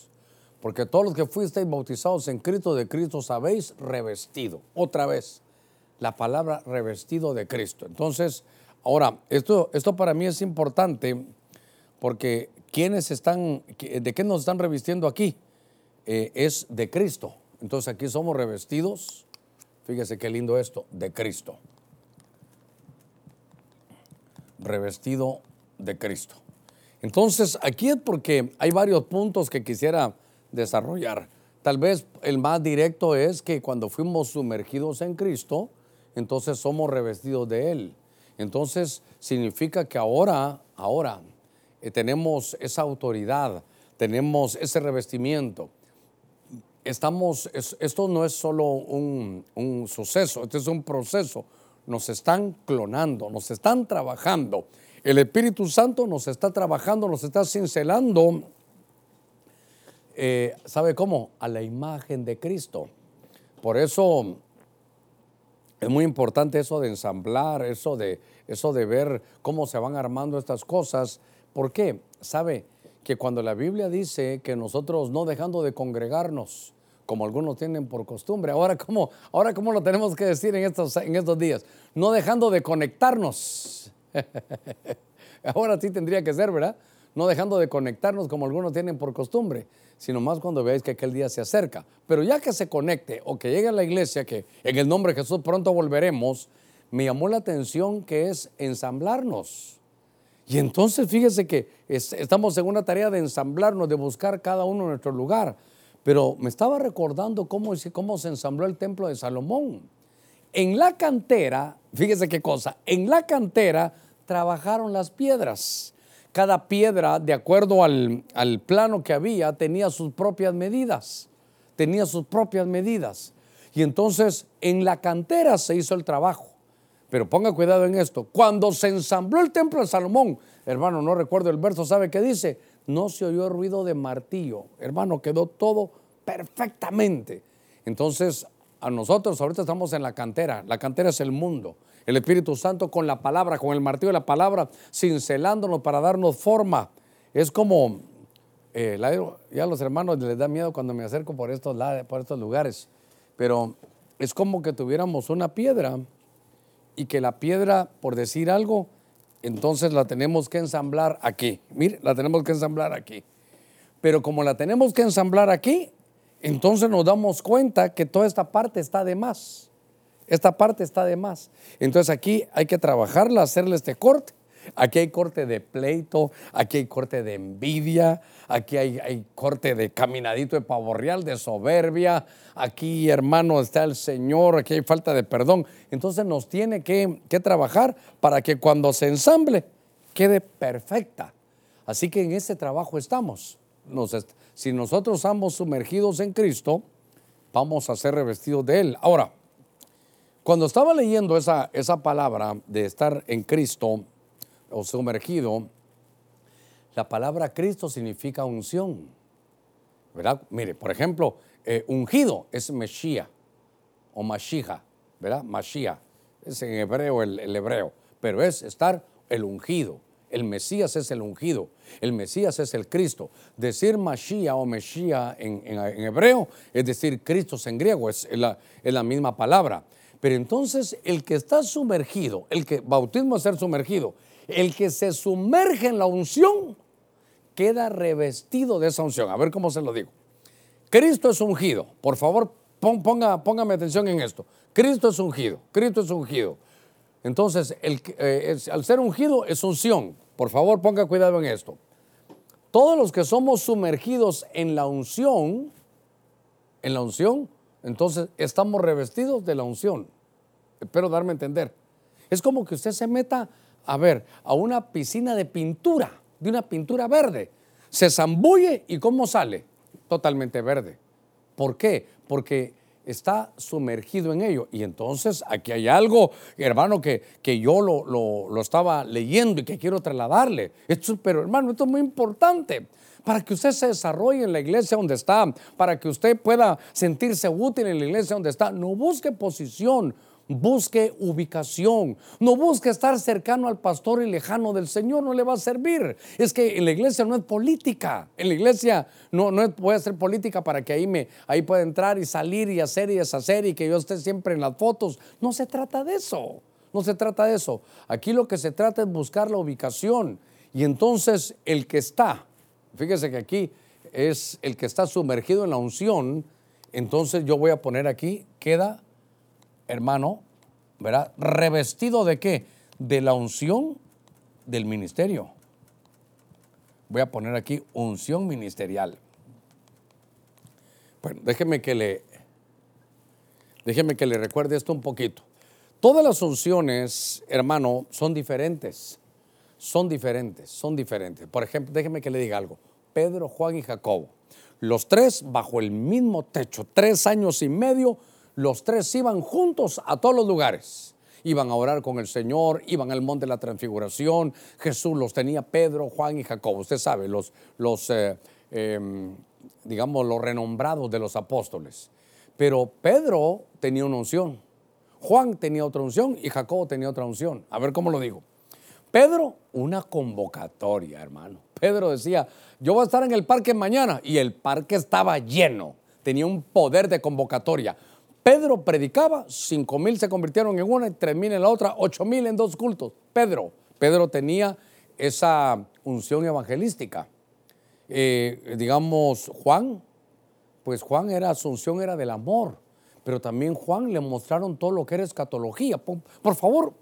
Porque todos los que fuisteis bautizados en Cristo, de Cristo sabéis revestido. Otra vez, la palabra revestido de Cristo. Entonces, ahora, esto, esto para mí es importante porque quienes están, ¿de qué nos están revistiendo aquí? Eh, es de Cristo. Entonces aquí somos revestidos, fíjese qué lindo esto, de Cristo. Revestido de Cristo. Entonces, aquí es porque hay varios puntos que quisiera desarrollar. Tal vez el más directo es que cuando fuimos sumergidos en Cristo, entonces somos revestidos de Él. Entonces, significa que ahora, ahora, eh, tenemos esa autoridad, tenemos ese revestimiento. Estamos, esto no es solo un, un suceso, este es un proceso. Nos están clonando, nos están trabajando. El Espíritu Santo nos está trabajando, nos está cincelando, eh, ¿sabe cómo? A la imagen de Cristo. Por eso es muy importante eso de ensamblar, eso de, eso de ver cómo se van armando estas cosas. ¿Por qué? ¿Sabe? Que cuando la Biblia dice que nosotros no dejando de congregarnos, como algunos tienen por costumbre. Ahora, ¿cómo, ahora, ¿cómo lo tenemos que decir en estos, en estos días? No dejando de conectarnos. Ahora sí tendría que ser, ¿verdad? No dejando de conectarnos como algunos tienen por costumbre, sino más cuando veáis que aquel día se acerca. Pero ya que se conecte o que llegue a la iglesia, que en el nombre de Jesús pronto volveremos, me llamó la atención que es ensamblarnos. Y entonces fíjese que estamos en una tarea de ensamblarnos, de buscar cada uno nuestro lugar. Pero me estaba recordando cómo, cómo se ensambló el templo de Salomón. En la cantera, fíjese qué cosa, en la cantera trabajaron las piedras. Cada piedra, de acuerdo al, al plano que había, tenía sus propias medidas. Tenía sus propias medidas. Y entonces en la cantera se hizo el trabajo. Pero ponga cuidado en esto. Cuando se ensambló el templo de Salomón, hermano, no recuerdo el verso, ¿sabe qué dice? No se oyó ruido de martillo. Hermano, quedó todo perfectamente. Entonces, a nosotros ahorita estamos en la cantera. La cantera es el mundo. El Espíritu Santo con la palabra, con el martillo de la palabra, cincelándonos para darnos forma. Es como, eh, ya a los hermanos les da miedo cuando me acerco por estos, por estos lugares, pero es como que tuviéramos una piedra y que la piedra, por decir algo, entonces la tenemos que ensamblar aquí. Mire, la tenemos que ensamblar aquí. Pero como la tenemos que ensamblar aquí, entonces nos damos cuenta que toda esta parte está de más. Esta parte está de más. Entonces aquí hay que trabajarla, hacerle este corte Aquí hay corte de pleito, aquí hay corte de envidia, aquí hay, corte de caminadito de pavo real, de soberbia, aquí hermano está el Señor, aquí hay falta de perdón. Entonces nos tiene que, trabajar para que cuando se ensamble quede perfecta. Así que en ese trabajo estamos. si nosotros estamos sumergidos en Cristo, vamos a ser revestidos de Él. Ahora, cuando estaba leyendo esa, esa palabra de estar en Cristo, o sumergido, la palabra Cristo significa unción. ¿Verdad? Mire, por ejemplo, eh, ungido es Mesías o Mashiach, ¿verdad? Mashiach. Es en hebreo el, hebreo, pero es estar el ungido. El Mesías es el ungido, el Mesías es el Cristo. Decir Mashiach o Mesías en, hebreo es decir Cristo en griego, es la misma palabra. Pero entonces el que está sumergido, el que bautismo es ser sumergido, el que se sumerge en la unción queda revestido de esa unción. A ver cómo se lo digo. Cristo es ungido. Por favor, ponga, póngame atención en esto. Cristo es ungido. Cristo es ungido. Entonces, el, eh, al ser ungido es unción. Por favor, ponga cuidado en esto. Todos los que somos sumergidos en la unción, en la unción, entonces estamos revestidos de la unción. Espero darme a entender. Es como que usted se meta a ver, a una piscina de pintura, de una pintura verde. Se zambulle y ¿cómo sale? Totalmente verde. ¿Por qué? Porque está sumergido en ello. Y entonces aquí hay algo, hermano, que, que yo lo, lo, estaba leyendo y que quiero trasladarle. Esto, pero hermano, esto es muy importante para que usted se desarrolle en la iglesia donde está, para que usted pueda sentirse útil en la iglesia donde está. No busque posición, Busque ubicación. No busque estar cercano al pastor y lejano del Señor, no le va a servir. Es que en la iglesia no es política. En la iglesia no, no puede ser política para que ahí, me, ahí pueda entrar y salir y hacer y deshacer y que yo esté siempre en las fotos. No se trata de eso. No se trata de eso. Aquí lo que se trata es buscar la ubicación. Y entonces el que está, fíjese que aquí es el que está sumergido en la unción, entonces yo voy a poner aquí, queda hermano, ¿verdad? ¿Revestido de qué? De la unción del ministerio. Voy a poner aquí unción ministerial. Bueno, déjeme que le, déjeme que le recuerde esto un poquito. Todas las unciones, hermano, son diferentes. Son diferentes, son diferentes. Por ejemplo, déjeme que le diga algo. Pedro, Juan y Jacobo. Los tres bajo el mismo techo, tres años y medio los tres iban juntos a todos los lugares. Iban a orar con el Señor, iban al monte de la transfiguración. Jesús los tenía Pedro, Juan y Jacobo. Usted sabe, los, los eh, em, digamos, los renombrados de los apóstoles. Pero Pedro tenía una unción, Juan tenía otra unción y Jacobo tenía otra unción. A ver cómo lo digo. Pedro, una convocatoria, hermano. Pedro decía, yo voy a estar en el parque mañana y el parque estaba lleno. Tenía un poder de convocatoria. Pedro predicaba, cinco mil se convirtieron en una, tres mil en la otra, ocho mil en dos cultos. Pedro, Pedro tenía esa unción evangelística. Eh, digamos, Juan, pues Juan era, su unción era del amor, pero también Juan le mostraron todo lo que era escatología. Por, por, favor,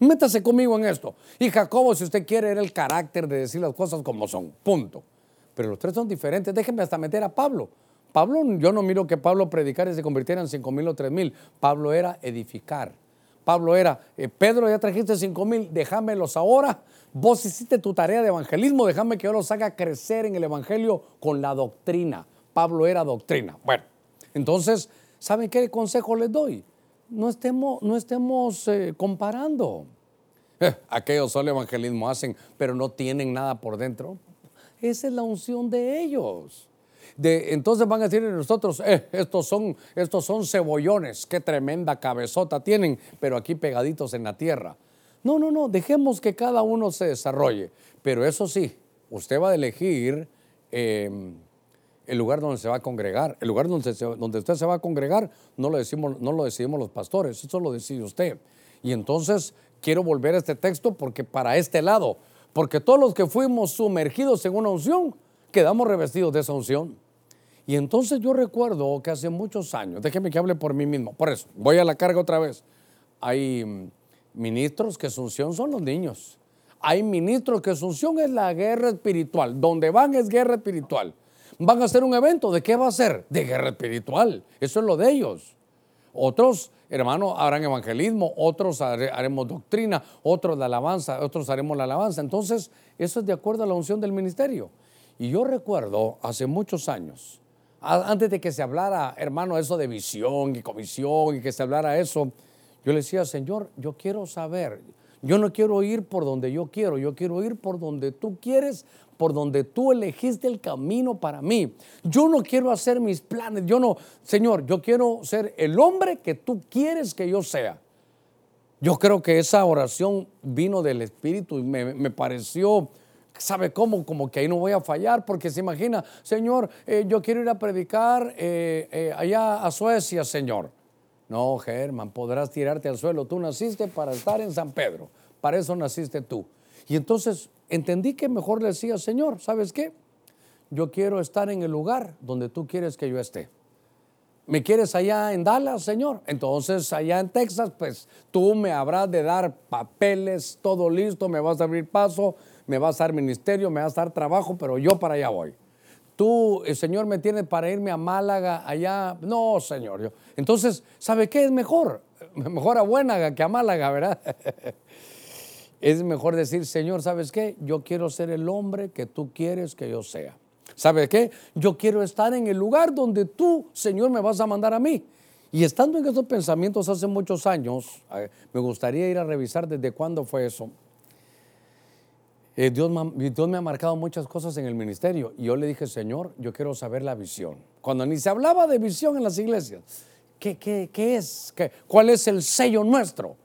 métase conmigo en esto. Y Jacobo, si usted quiere, era el carácter de decir las cosas como son, punto. Pero los tres son diferentes. Déjenme hasta meter a Pablo. Pablo, yo no miro que Pablo predicara y se convirtiera en cinco mil o tres mil. Pablo era edificar. Pablo era, eh, Pedro, ya trajiste cinco mil, déjamelos ahora. Vos hiciste tu tarea de evangelismo, déjame que yo los haga crecer en el evangelio con la doctrina. Pablo era doctrina. Bueno, entonces, ¿saben qué consejo les doy? No estemos, no estemos eh, comparando. Eh, aquellos solo evangelismo hacen, pero no tienen nada por dentro. Esa es la unción de ellos. De, entonces van a decir nosotros, eh, estos, son, estos son cebollones, qué tremenda cabezota tienen, pero aquí pegaditos en la tierra. No, no, no, dejemos que cada uno se desarrolle. Pero eso sí, usted va a elegir em, el lugar donde se va a congregar. El lugar donde, donde usted se va a congregar no lo, decimos, no lo decidimos los pastores, eso lo decide usted. Y entonces quiero volver a este texto porque para este lado, porque todos los que fuimos sumergidos en una unción, quedamos revestidos de esa unción. Y entonces yo recuerdo que hace muchos años, déjeme que hable por mí mismo, por eso, voy a la carga otra vez. Hay mm, ministros que su unción son los niños. Hay ministros que su unción es la guerra espiritual. Donde van es guerra espiritual. Van a hacer un evento, ¿de qué va a ser? De guerra espiritual. Eso es lo de ellos. Otros, hermanos, harán evangelismo, otros haremos doctrina, otros la alabanza, otros haremos la alabanza. Entonces, eso es de acuerdo a la unción del ministerio. Y yo recuerdo hace muchos años, antes de que se hablara, hermano, eso de visión y comisión y que se hablara eso, yo le decía, Señor, yo quiero saber, yo no quiero ir por donde yo quiero, yo quiero ir por donde tú quieres, por donde tú elegiste el camino para mí. Yo no quiero hacer mis planes, yo no, Señor, yo quiero ser el hombre que tú quieres que yo sea. Yo creo que esa oración vino del Espíritu y me, pareció, ¿sabe cómo? Como que ahí no voy a fallar, porque se imagina, Señor, eh, yo quiero ir a predicar eh, eh, allá a Suecia, Señor. No, Germán, podrás tirarte al suelo. Tú naciste para estar en San Pedro. Para eso naciste tú. Y entonces entendí que mejor le decía, Señor, ¿sabes qué? Yo quiero estar en el lugar donde tú quieres que yo esté. ¿Me quieres allá en Dallas, Señor? Entonces, allá en Texas, pues tú me habrás de dar papeles, todo listo, me vas a abrir paso, me vas a dar ministerio, me vas a dar trabajo, pero yo para allá voy tú, el Señor me tiene para irme a Málaga, allá. No, Señor. entonces, ¿sabe qué es mejor? Mejor a Buenaga que a Málaga, ¿verdad? es mejor decir, Señor, ¿sabes qué? Yo quiero ser el hombre que tú quieres que yo sea. ¿Sabes qué? Yo quiero estar en el lugar donde tú, Señor, me vas a mandar a mí. Y estando en esos pensamientos hace muchos años, me gustaría ir a revisar desde cuándo fue eso. Eh, Dios, me ha marcado muchas cosas en el ministerio y yo le dije, Señor, yo quiero saber la visión. Cuando ni se hablaba de visión en las iglesias, ¿qué, qué, es? ¿Qué, ¿Cuál es el sello nuestro?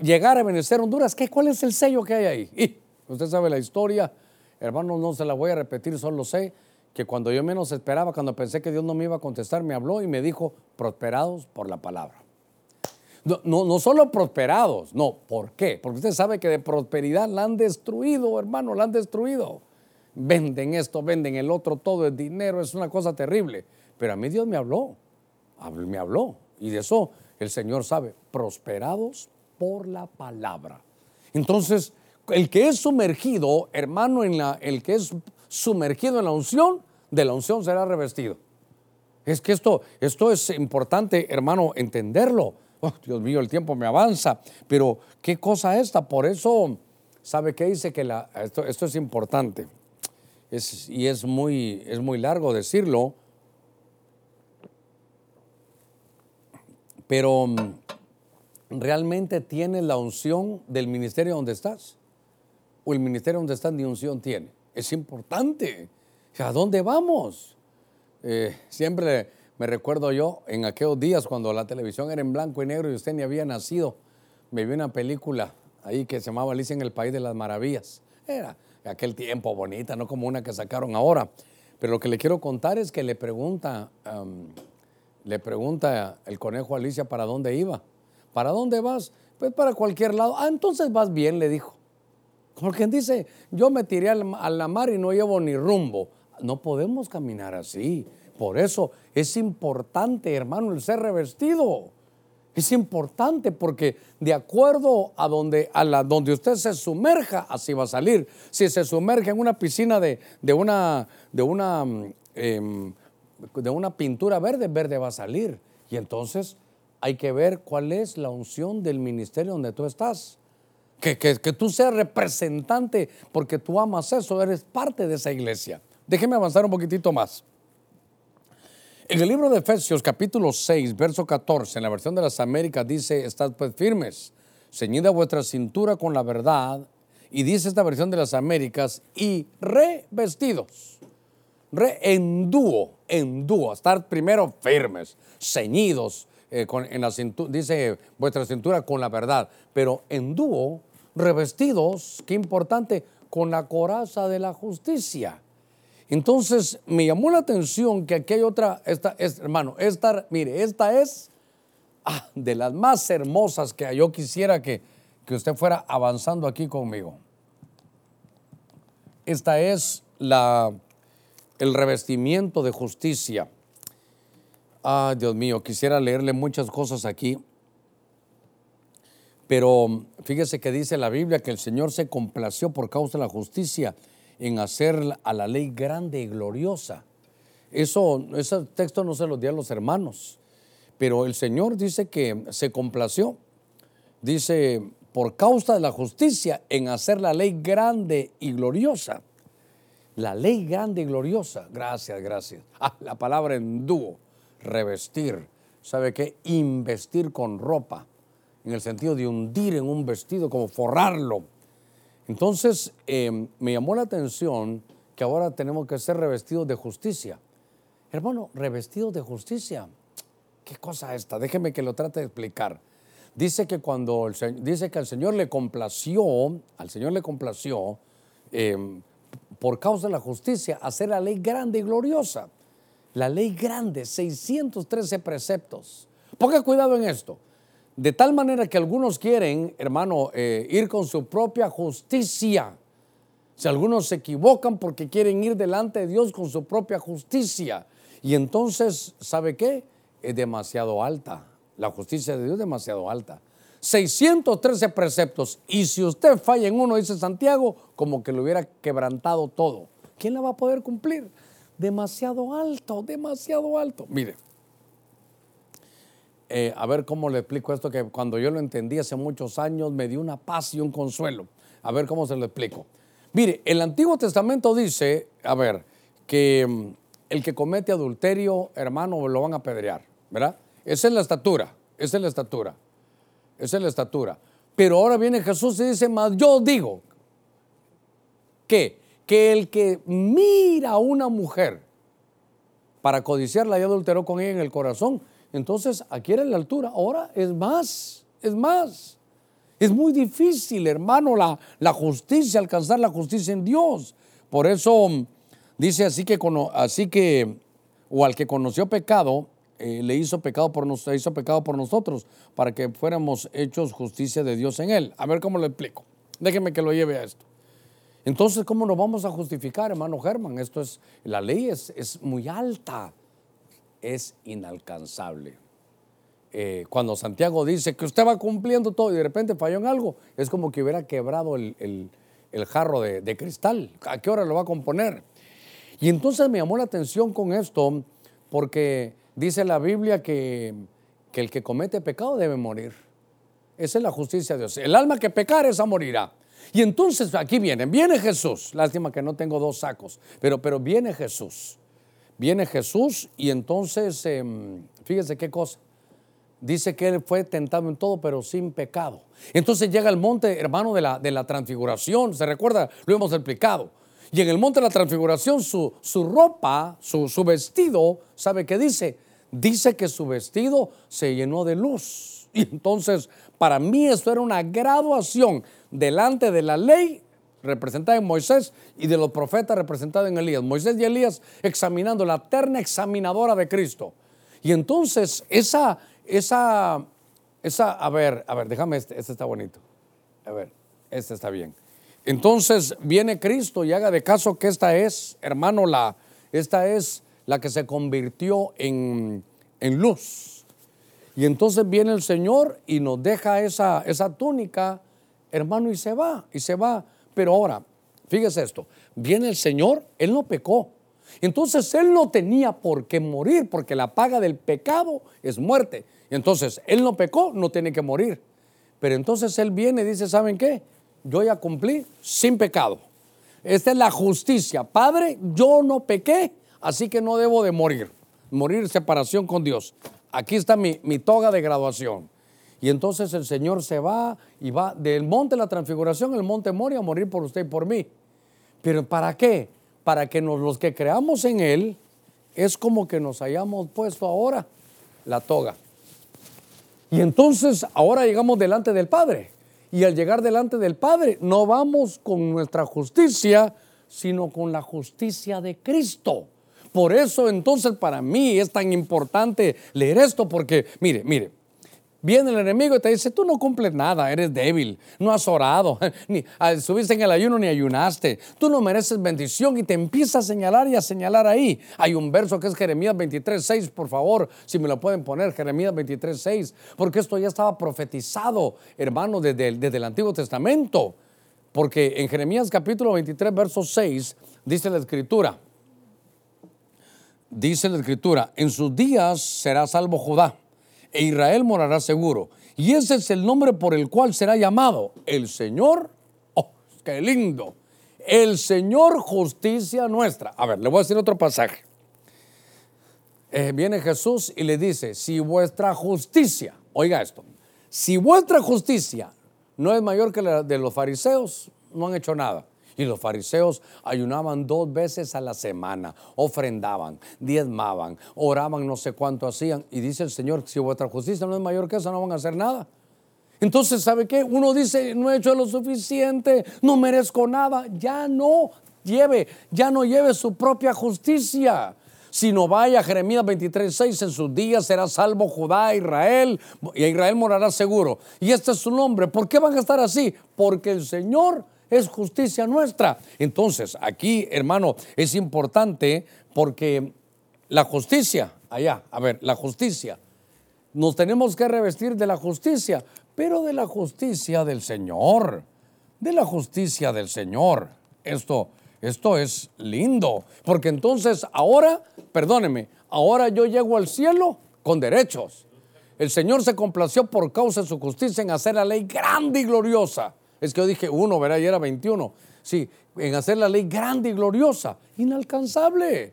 Llegar a Benecer Honduras, ¿qué, ¿cuál es el sello que hay ahí? Y usted sabe la historia, hermano, no se la voy a repetir, solo sé que cuando yo menos esperaba, cuando pensé que Dios no me iba a contestar, me habló y me dijo, prosperados por la palabra. No, no, solo prosperados, no, ¿por qué? Porque usted sabe que de prosperidad la han destruido, hermano, la han destruido. Venden esto, venden el otro, todo es dinero, es una cosa terrible. Pero a mí Dios me habló, me habló. Y de eso el Señor sabe, prosperados por la palabra. Entonces, el que es sumergido, hermano, en la, el que es sumergido en la unción, de la unción será revestido. Es que esto, esto es importante, hermano, entenderlo. Oh, Dios mío, el tiempo me avanza. Pero, ¿qué cosa esta? Por eso, ¿sabe qué dice? Que esto, es importante. Y es muy, es muy largo decirlo. Pero, ¿realmente tienes la unción del ministerio donde estás? ¿O el ministerio donde estás ni unción tiene? Es importante. ¿A dónde vamos? Eh, siempre me recuerdo yo en aquellos días cuando la televisión era en blanco y negro y usted ni había nacido, me vi una película ahí que se llamaba Alicia en el País de las Maravillas. Era aquel tiempo bonita, no como una que sacaron ahora. Pero lo que le quiero contar es que le pregunta, le pregunta el conejo Alicia para dónde iba. ¿Para dónde vas? Pues para cualquier lado. Ah, entonces vas bien, le dijo. Quien dice, yo me tiré a la mar y no llevo ni rumbo. No podemos caminar así. Por eso es importante, hermano, el ser revestido. Es importante porque de acuerdo a donde, a la, donde usted se sumerja, así va a salir. Si se sumerge en una piscina de, una, de, una, em, de una pintura verde, verde va a salir. Y entonces hay que ver cuál es la unción del ministerio donde tú estás. Que, que, que, tú seas representante porque tú amas eso, eres parte de esa iglesia. Déjeme avanzar un poquitito más. En el libro de Efesios capítulo 6, verso 14, en la versión de las Américas dice, estad pues firmes, ceñida vuestra cintura con la verdad, y dice esta versión de las Américas, y revestidos, re en dúo, en dúo, estar primero firmes, ceñidos, eh, con, en la cintura, dice vuestra cintura con la verdad, pero en dúo, revestidos, qué importante, con la coraza de la justicia. Entonces me llamó la atención que aquí hay otra, esta, es, hermano, esta, mire, esta es ah, de las más hermosas que yo quisiera que, que usted fuera avanzando aquí conmigo. Esta es la, el revestimiento de justicia. Ah, Dios mío, quisiera leerle muchas cosas aquí. Pero fíjese que dice la Biblia que el Señor se complació por causa de la justicia en hacer a la ley grande y gloriosa. Eso, ese texto no se lo di a los hermanos, pero el Señor dice que se complació, dice, por causa de la justicia, en hacer la ley grande y gloriosa. La ley grande y gloriosa, gracias, gracias. Ah, la palabra en dúo, revestir, ¿sabe qué? Investir con ropa, en el sentido de hundir en un vestido, como forrarlo entonces, em, me llamó la atención que ahora tenemos que ser revestidos de justicia. Hermano, revestidos de justicia. ¿Qué cosa esta? Déjeme que lo trate de explicar. Dice que cuando el, dice que al Señor le complació, al Señor le complació, em, por causa de la justicia, hacer la ley grande y gloriosa. La ley grande, 613 preceptos. Ponga cuidado en esto. De tal manera que algunos quieren, hermano, eh, ir con su propia justicia. Si algunos se equivocan porque quieren ir delante de Dios con su propia justicia. Y entonces, ¿sabe qué? Es demasiado alta. La justicia de Dios es demasiado alta. 613 preceptos. Y si usted falla en uno, dice Santiago, como que lo hubiera quebrantado todo. ¿Quién la va a poder cumplir? Demasiado alto, demasiado alto. Mire, eh, a ver cómo le explico esto, que cuando yo lo entendí hace muchos años me dio una paz y un consuelo. A ver cómo se lo explico. Mire, el Antiguo Testamento dice, a ver, que mm, el que comete adulterio, hermano, lo van a apedrear, ¿verdad? Esa es la estatura, esa es la estatura, esa es la estatura. Pero ahora viene Jesús y dice, más yo digo, que Que el que mira a una mujer para codiciarla y adulteró con ella en el corazón, entonces, aquí era la altura, ahora es más, es más. Es muy difícil, hermano, la, justicia, alcanzar la justicia en Dios. Por eso mm, dice así que, así que o al que conoció pecado, eh, le hizo pecado, por nos, hizo pecado por nosotros, para que fuéramos hechos justicia de Dios en él. A ver cómo lo explico. Déjeme que lo lleve a esto. Entonces, ¿cómo nos vamos a justificar, hermano Germán? Esto es, la ley es, es muy alta es inalcanzable. Eh, cuando Santiago dice que usted va cumpliendo todo y de repente falló en algo, es como que hubiera quebrado el, jarro de, cristal. ¿A qué hora lo va a componer? Y entonces me llamó la atención con esto porque dice la Biblia que, que el que comete pecado debe morir. Esa es la justicia de Dios. El alma que pecar, esa morirá. Y entonces aquí viene, viene Jesús. Lástima que no tengo dos sacos, pero, pero viene Jesús. Viene Jesús y entonces, em, fíjese qué cosa. Dice que él fue tentado en todo, pero sin pecado. Entonces llega al monte, hermano, de la, de la transfiguración. ¿Se recuerda? Lo hemos explicado. Y en el monte de la transfiguración, su, su ropa, su, su vestido, ¿sabe qué dice? Dice que su vestido se llenó de luz. Y entonces, para mí, esto era una graduación delante de la ley representada en Moisés y de los profetas representados en Elías. Moisés y Elías examinando la terna examinadora de Cristo. Y entonces esa, esa, esa, a ver, a ver, déjame este, este está bonito. A ver, este está bien. Entonces viene Cristo y haga de caso que esta es, hermano, la, esta es la que se convirtió en, en luz. Y entonces viene el Señor y nos deja esa, esa túnica, hermano, y se va, y se va pero ahora, fíjese esto, viene el Señor, Él no pecó, Entonces él no tenía por qué morir, porque la paga del pecado es muerte. Entonces él no pecó, no tiene que morir. Pero entonces él viene y dice, ¿saben qué? Yo ya cumplí sin pecado. Esta es la justicia. Padre, yo no pequé, así que no debo de morir. Morir separación con Dios. Aquí está mi, mi toga de graduación. Y entonces el Señor se va y va del monte de la transfiguración, el monte Moria, a morir por usted y por mí. Pero ¿para qué? Para que nos, los que creamos en Él, es como que nos hayamos puesto ahora la toga. Y entonces ahora llegamos delante del Padre. Y al llegar delante del Padre, no vamos con nuestra justicia, sino con la justicia de Cristo. Por eso entonces para mí es tan importante leer esto, porque mire, mire, Viene el enemigo y te dice, tú no cumples nada, eres débil, no has orado, ni ah, subiste en el ayuno ni ayunaste, tú no mereces bendición y te empieza a señalar y a señalar ahí. Hay un verso que es Jeremías 23.6, por favor, si me lo pueden poner, Jeremías 23.6, porque esto ya estaba profetizado, hermano, desde, desde el Antiguo Testamento. Porque en Jeremías capítulo 23, verso 6, dice la escritura, dice la escritura, en sus días será salvo Judá e Israel morará seguro. Y ese es el nombre por el cual será llamado el Señor. ¡Oh, qué lindo! El Señor justicia nuestra. A ver, le voy a decir otro pasaje. Eh, viene Jesús y le dice, si vuestra justicia, oiga esto, si vuestra justicia no es mayor que la de los fariseos, no han hecho nada. Y los fariseos ayunaban dos veces a la semana, ofrendaban, diezmaban, oraban, no sé cuánto hacían. Y dice el Señor, si vuestra justicia no es mayor que eso, no van a hacer nada. Entonces, ¿sabe qué? Uno dice, no he hecho lo suficiente, no merezco nada. Ya no lleve, ya no lleve su propia justicia sino vaya Jeremías 23, 6, en sus días será salvo Judá, Israel, y Israel morará seguro. Y este es su nombre. ¿Por qué van a estar así? Porque el Señor es justicia nuestra. Entonces, aquí, hermano, es importante porque la justicia, allá, a ver, la justicia, nos tenemos que revestir de la justicia, pero de la justicia del Señor, de la justicia del Señor. Esto, esto es lindo, porque entonces ahora, perdóneme, ahora yo llego al cielo con derechos. El Señor se complació por causa de su justicia en hacer la ley grande y gloriosa es que yo dije uno, ¿verdad? Y era 21. Sí, en hacer la ley grande y gloriosa, inalcanzable.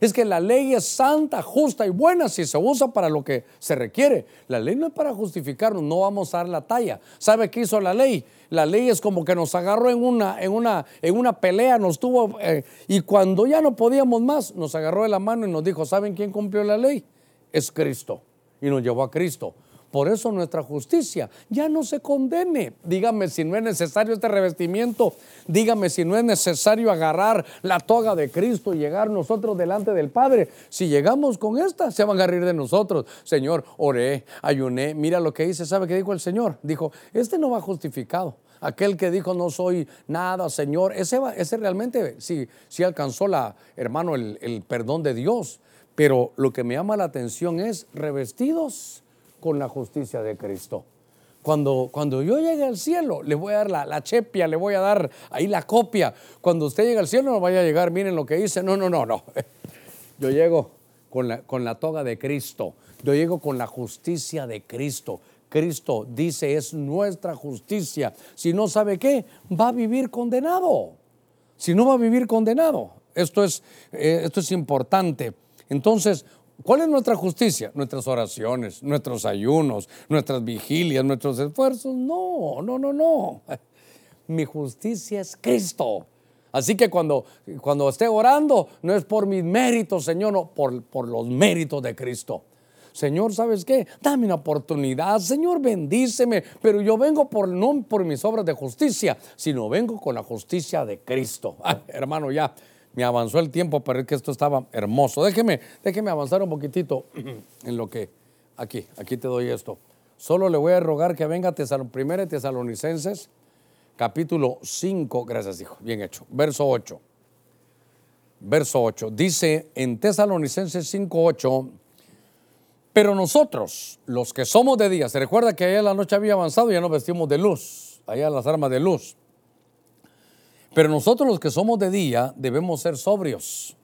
Es que la ley es santa, justa y buena si se usa para lo que se requiere. La ley no es para justificarnos, no vamos a dar la talla. ¿Sabe qué hizo la ley? La ley es como que nos agarró en una, en una, en una pelea, nos tuvo, eh, y cuando ya no podíamos más, nos agarró de la mano y nos dijo, ¿saben quién cumplió la ley? Es Cristo. Y nos llevó a Cristo. Por eso nuestra justicia ya no se condene. Dígame si no es necesario este revestimiento. Dígame si no es necesario agarrar la toga de Cristo y llegar nosotros delante del Padre. Si llegamos con esta, se van a reír de nosotros. Señor, oré, ayuné. Mira lo que dice. ¿Sabe qué dijo el Señor? Dijo, este no va justificado. Aquel que dijo no soy nada, Señor, ese, ese realmente sí, sí alcanzó la, hermano, el, el perdón de Dios. Pero lo que me llama la atención es revestidos con la justicia de Cristo. Cuando, cuando yo llegue al cielo, le voy a dar la, la, chepia, le voy a dar ahí la copia. Cuando usted llegue al cielo, no vaya a llegar, miren lo que hice. No, no, no, no. Yo llego con la, con la toga de Cristo. Yo llego con la justicia de Cristo. Cristo dice es nuestra justicia. Si no sabe qué, va a vivir condenado. Si no va a vivir condenado. Esto es, eh, esto es importante. Entonces, ¿Cuál es nuestra justicia? Nuestras oraciones, nuestros ayunos, nuestras vigilias, nuestros esfuerzos. No, no, no, no. Mi justicia es Cristo. Así que cuando, cuando esté orando, no es por mis méritos, Señor, no, por, por los méritos de Cristo. Señor, ¿sabes qué? Dame una oportunidad, Señor, bendíceme, pero yo vengo por, no por mis obras de justicia, sino vengo con la justicia de Cristo. hermano, ya me avanzó el tiempo, pero es que esto estaba hermoso. Déjeme, déjeme avanzar un poquitito en lo que aquí, aquí te doy esto. Solo le voy a rogar que venga a primera Tesalonicenses, capítulo 5, gracias hijo, bien hecho, verso 8. Verso 8, dice en Tesalonicenses 5, 8, pero nosotros, los que somos de día, se recuerda que allá la noche había avanzado y ya nos vestimos de luz, allá las armas de luz. Pero nosotros los que somos de día debemos ser sobrios,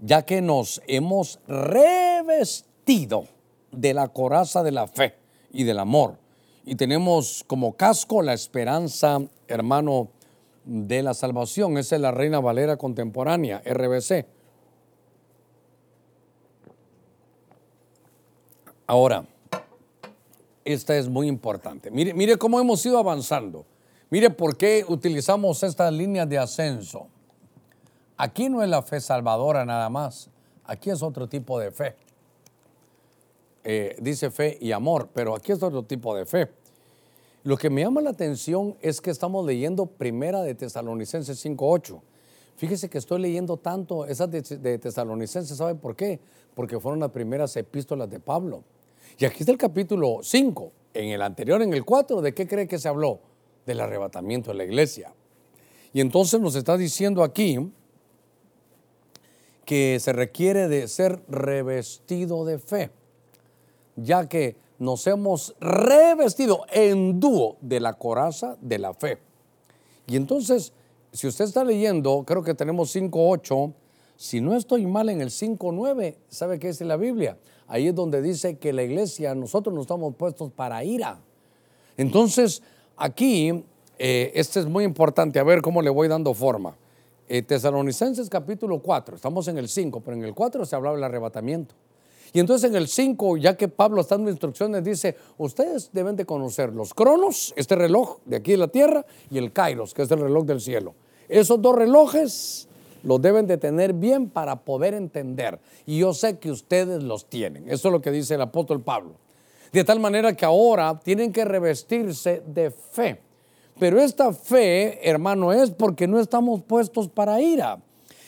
ya que nos hemos revestido de la coraza de la fe y del amor. Y tenemos como casco la esperanza, hermano, de la salvación. Esa es la Reina Valera contemporánea, RBC. Ahora, esta es muy importante. Mire, mire cómo hemos ido avanzando. Mire por qué utilizamos estas líneas de ascenso. Aquí no es la fe salvadora nada más. Aquí es otro tipo de fe. Eh, dice fe y amor, pero aquí es otro tipo de fe. Lo que me llama la atención es que estamos leyendo Primera de Tesalonicenses 5.8. Fíjese que estoy leyendo tanto esas de, de, Tesalonicenses, ¿sabe por qué? Porque fueron las primeras epístolas de Pablo. Y aquí está el capítulo 5. En el anterior, en el 4, ¿de qué cree que se habló? Del arrebatamiento de la iglesia. Y entonces nos está diciendo aquí que se requiere de ser revestido de fe, ya que nos hemos revestido en dúo de la coraza de la fe. Y entonces, si usted está leyendo, creo que tenemos 5.8, si no estoy mal en el 5.9, ¿sabe qué dice la Biblia? Ahí es donde dice que la iglesia, nosotros no estamos puestos para ira. Entonces, aquí, eh, este es muy importante, a ver cómo le voy dando forma. Eh, Tesalonicenses capítulo 4, estamos en el 5, pero en el 4 se hablaba del arrebatamiento. Y entonces en el 5, ya que Pablo está dando instrucciones, dice, ustedes deben de conocer los cronos, este reloj de aquí de la tierra, y el kairos, que es el reloj del cielo. Esos dos relojes los deben de tener bien para poder entender. Y yo sé que ustedes los tienen. Eso es lo que dice el apóstol Pablo. De tal manera que ahora tienen que revestirse de fe. Pero esta fe, hermano, es porque no estamos puestos para ira.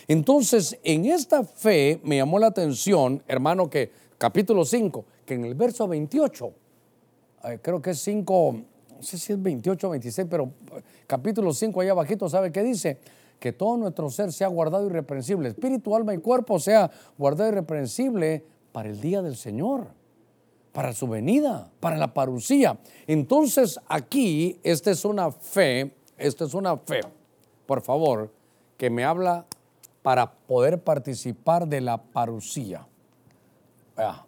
Entonces, en esta fe me llamó la atención, hermano, que capítulo 5, que en el verso 28, eh, creo que es 5, no sé si es 28 o 26, pero capítulo 5 allá abajito, ¿sabe qué dice? Que todo nuestro ser sea guardado irreprensible, espíritu, alma y cuerpo sea guardado irreprensible para el día del Señor para su venida, para la parucía. Entonces aquí, esta es una fe, esta es una fe, por favor, que me habla para poder participar de la parucía,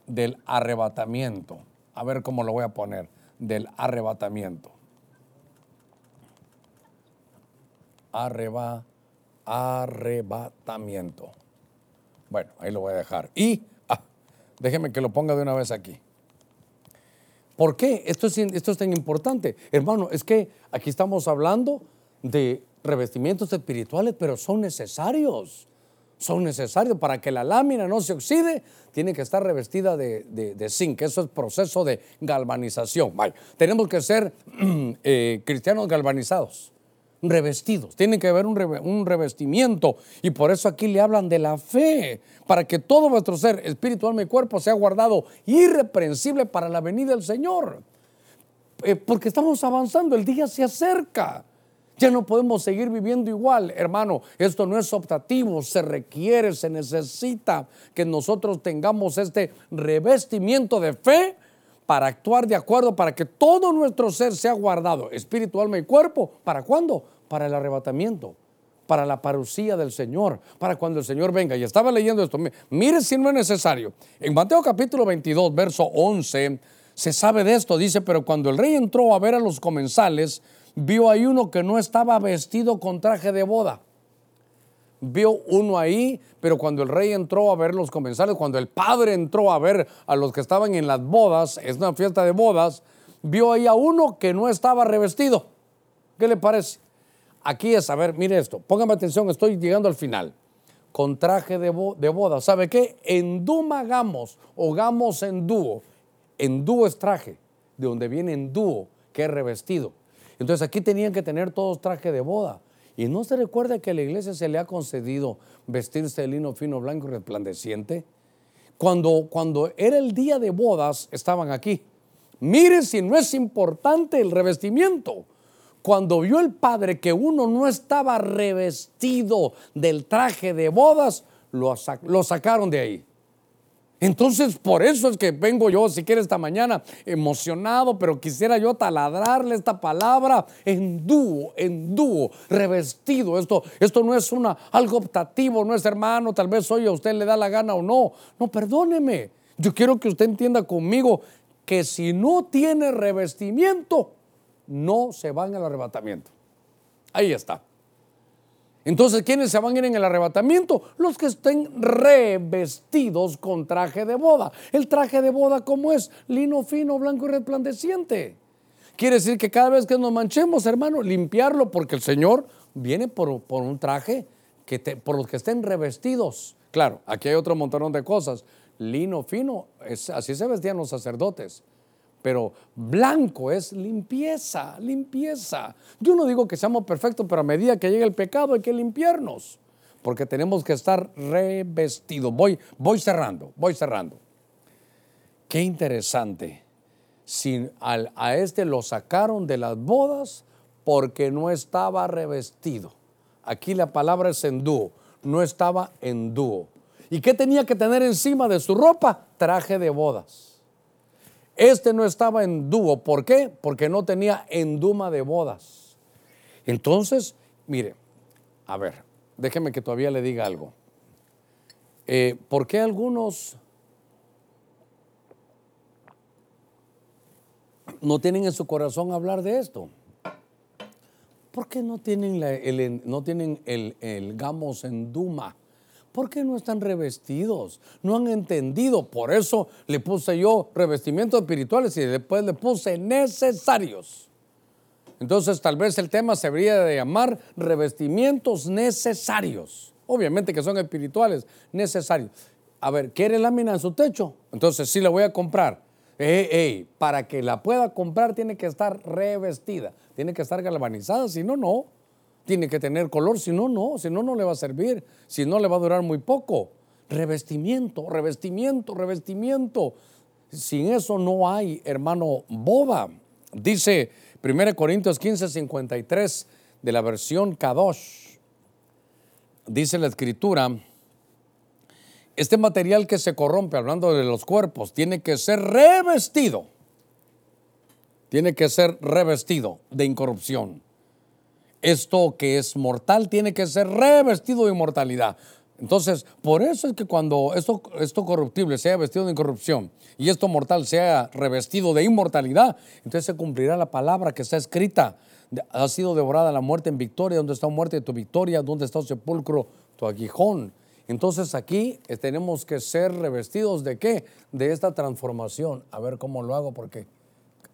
del arrebatamiento. A ver cómo lo voy a poner, del arrebatamiento. Arreba, arrebatamiento. Bueno, ahí lo voy a dejar. Y ah, déjeme que lo ponga de una vez aquí. ¿Por qué? Esto es, tan importante. Hermano, es que aquí estamos hablando de revestimientos espirituales, pero son necesarios. Son necesarios para que la lámina no se oxide, tiene que estar revestida de, de, zinc. Eso es proceso de galvanización. tenemos que ser eh, cristianos galvanizados revestidos, tiene que haber un, revestimiento y por eso aquí le hablan de la fe, para que todo vuestro ser, espíritu, alma y cuerpo sea guardado irreprensible para la venida del Señor. Eh, porque estamos avanzando, el día se acerca. Ya no podemos seguir viviendo igual, hermano. Esto no es optativo, se requiere, se necesita que nosotros tengamos este revestimiento de fe para actuar de acuerdo, para que todo nuestro ser sea guardado, espíritu, alma y cuerpo. ¿Para cuándo? Para el arrebatamiento, para la parucía del Señor, para cuando el Señor venga. Y estaba leyendo esto, mire si no es necesario. En Mateo capítulo 22, verso 11, se sabe de esto, dice, pero cuando el rey entró a ver a los comensales, vio ahí uno que no estaba vestido con traje de boda vio uno ahí, pero cuando el rey entró a ver los comensales, cuando el padre entró a ver a los que estaban en las bodas, es una fiesta de bodas, vio ahí a uno que no estaba revestido. ¿Qué le parece? Aquí es, a ver, mire esto, póngame atención, estoy llegando al final. Con traje de, boda, ¿sabe qué? Endumagamos o gamos en dúo. En dúo es traje, de donde viene en dúo, que es revestido. Entonces aquí tenían que tener todos traje de boda. Y no se recuerda que a la iglesia se le ha concedido vestirse de lino fino, blanco y resplandeciente. Cuando, cuando era el día de bodas, estaban aquí. Mire si no es importante el revestimiento. Cuando vio el padre que uno no estaba revestido del traje de bodas, lo, lo sacaron de ahí. Entonces, por eso es que vengo yo, si quiere, esta mañana emocionado, pero quisiera yo taladrarle esta palabra en dúo, en dúo, revestido. Esto, esto no es una, algo optativo, no es hermano, tal vez hoy a usted le da la gana o no. No, perdóneme. Yo quiero que usted entienda conmigo que si no tiene revestimiento, no se van al arrebatamiento. Ahí está. Entonces, ¿quiénes se van a ir en el arrebatamiento? Los que estén revestidos con traje de boda. El traje de boda, ¿cómo es? Lino fino, blanco y resplandeciente. Quiere decir que cada vez que nos manchemos, hermano, limpiarlo, porque el Señor viene por, un traje que por los que estén revestidos. Claro, aquí hay otro montón de cosas. Lino fino, así se vestían los sacerdotes pero blanco es limpieza, limpieza. Yo no digo que seamos perfectos, pero a medida que llega el pecado hay que limpiarnos, porque tenemos que estar revestidos. Voy, voy cerrando, voy cerrando. Qué interesante. Si a este lo sacaron de las bodas porque no estaba revestido. Aquí la palabra es en dúo, no estaba en dúo. ¿Y qué tenía que tener encima de su ropa? Traje de bodas. Este no estaba en dúo. ¿Por qué? Porque no tenía enduma de bodas. Entonces, mire, a ver, déjeme que todavía le diga algo. Eh, ¿Por qué algunos no tienen en su corazón hablar de esto? ¿Por qué no tienen, el, no tienen el, el gamos en Duma? ¿Por qué no están revestidos? No han entendido. Por eso le puse yo revestimientos espirituales y después le puse necesarios. Entonces tal vez el tema se debería de llamar revestimientos necesarios. Obviamente que son espirituales, necesarios. A ver, ¿quiere lámina en su techo? Entonces sí la voy a comprar. para que la pueda comprar tiene que estar revestida, tiene que estar galvanizada, si no, no tiene que tener color, si no, no, si no, no le va a servir, si no, le va a durar muy poco. Revestimiento, revestimiento, revestimiento. Sin eso no hay, hermano, boda. Dice 1 Corintios 15, 53 de la versión Kadosh. Dice la escritura, este material que se corrompe, hablando de los cuerpos, tiene que ser revestido. Tiene que ser revestido de incorrupción esto que es mortal tiene que ser revestido de inmortalidad. Entonces, por eso es que cuando esto, esto corruptible sea vestido de incorrupción y esto mortal sea revestido de inmortalidad, entonces se cumplirá la palabra que está escrita. Ha sido devorada la muerte en victoria. ¿Dónde está muerte tu victoria? ¿Dónde está sepulcro tu aguijón? Entonces aquí eh, tenemos que ser revestidos de qué? De esta transformación. A ver cómo lo hago porque,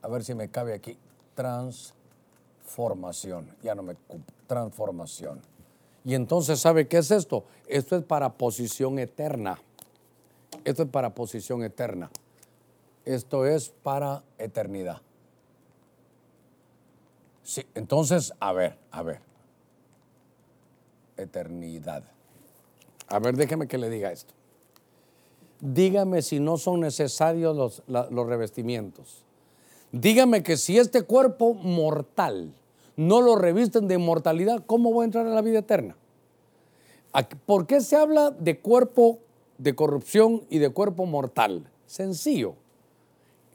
a ver si me cabe aquí. Trans formación, ya no me transformación. Y entonces, ¿sabe qué es esto? Esto es para posición eterna. Esto es para posición eterna. Esto es para eternidad. Sí, entonces, a ver, a ver. Eternidad. A ver, déjeme que le diga esto. Dígame si no son necesarios los, los revestimientos. Dígame que si este cuerpo mortal no lo revisten de inmortalidad, ¿cómo voy a entrar a la vida eterna? ¿Por qué se habla de cuerpo de corrupción y de cuerpo mortal? Sencillo.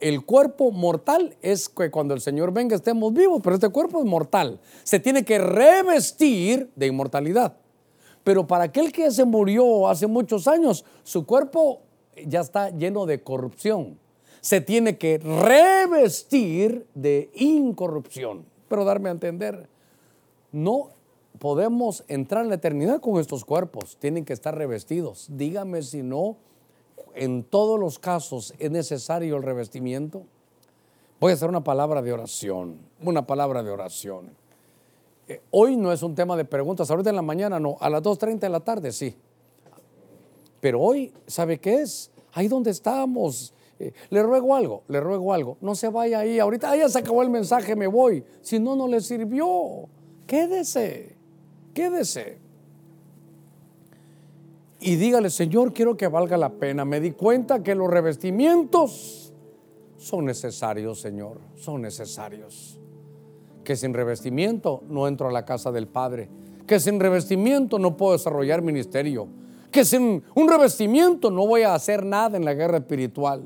El cuerpo mortal es que cuando el Señor venga estemos vivos, pero este cuerpo es mortal. Se tiene que revestir de inmortalidad. Pero para aquel que se murió hace muchos años, su cuerpo ya está lleno de corrupción. Se tiene que revestir de incorrupción pero darme a entender, no podemos entrar en la eternidad con estos cuerpos, tienen que estar revestidos. Dígame si no, en todos los casos es necesario el revestimiento. Voy a hacer una palabra de oración, una palabra de oración. Eh, hoy no es un tema de preguntas, ahorita en la mañana no, a las 2.30 de la tarde sí. Pero hoy, ¿sabe qué es? Ahí donde estamos, eh, le ruego algo, le ruego algo, no se vaya ahí, ahorita ya se acabó el mensaje, me voy. Si no, no le sirvió. Quédese, quédese. Y dígale, Señor, quiero que valga la pena. Me di cuenta que los revestimientos son necesarios, Señor, son necesarios. Que sin revestimiento no entro a la casa del Padre. Que sin revestimiento no puedo desarrollar ministerio que sin un revestimiento no voy a hacer nada en la guerra espiritual.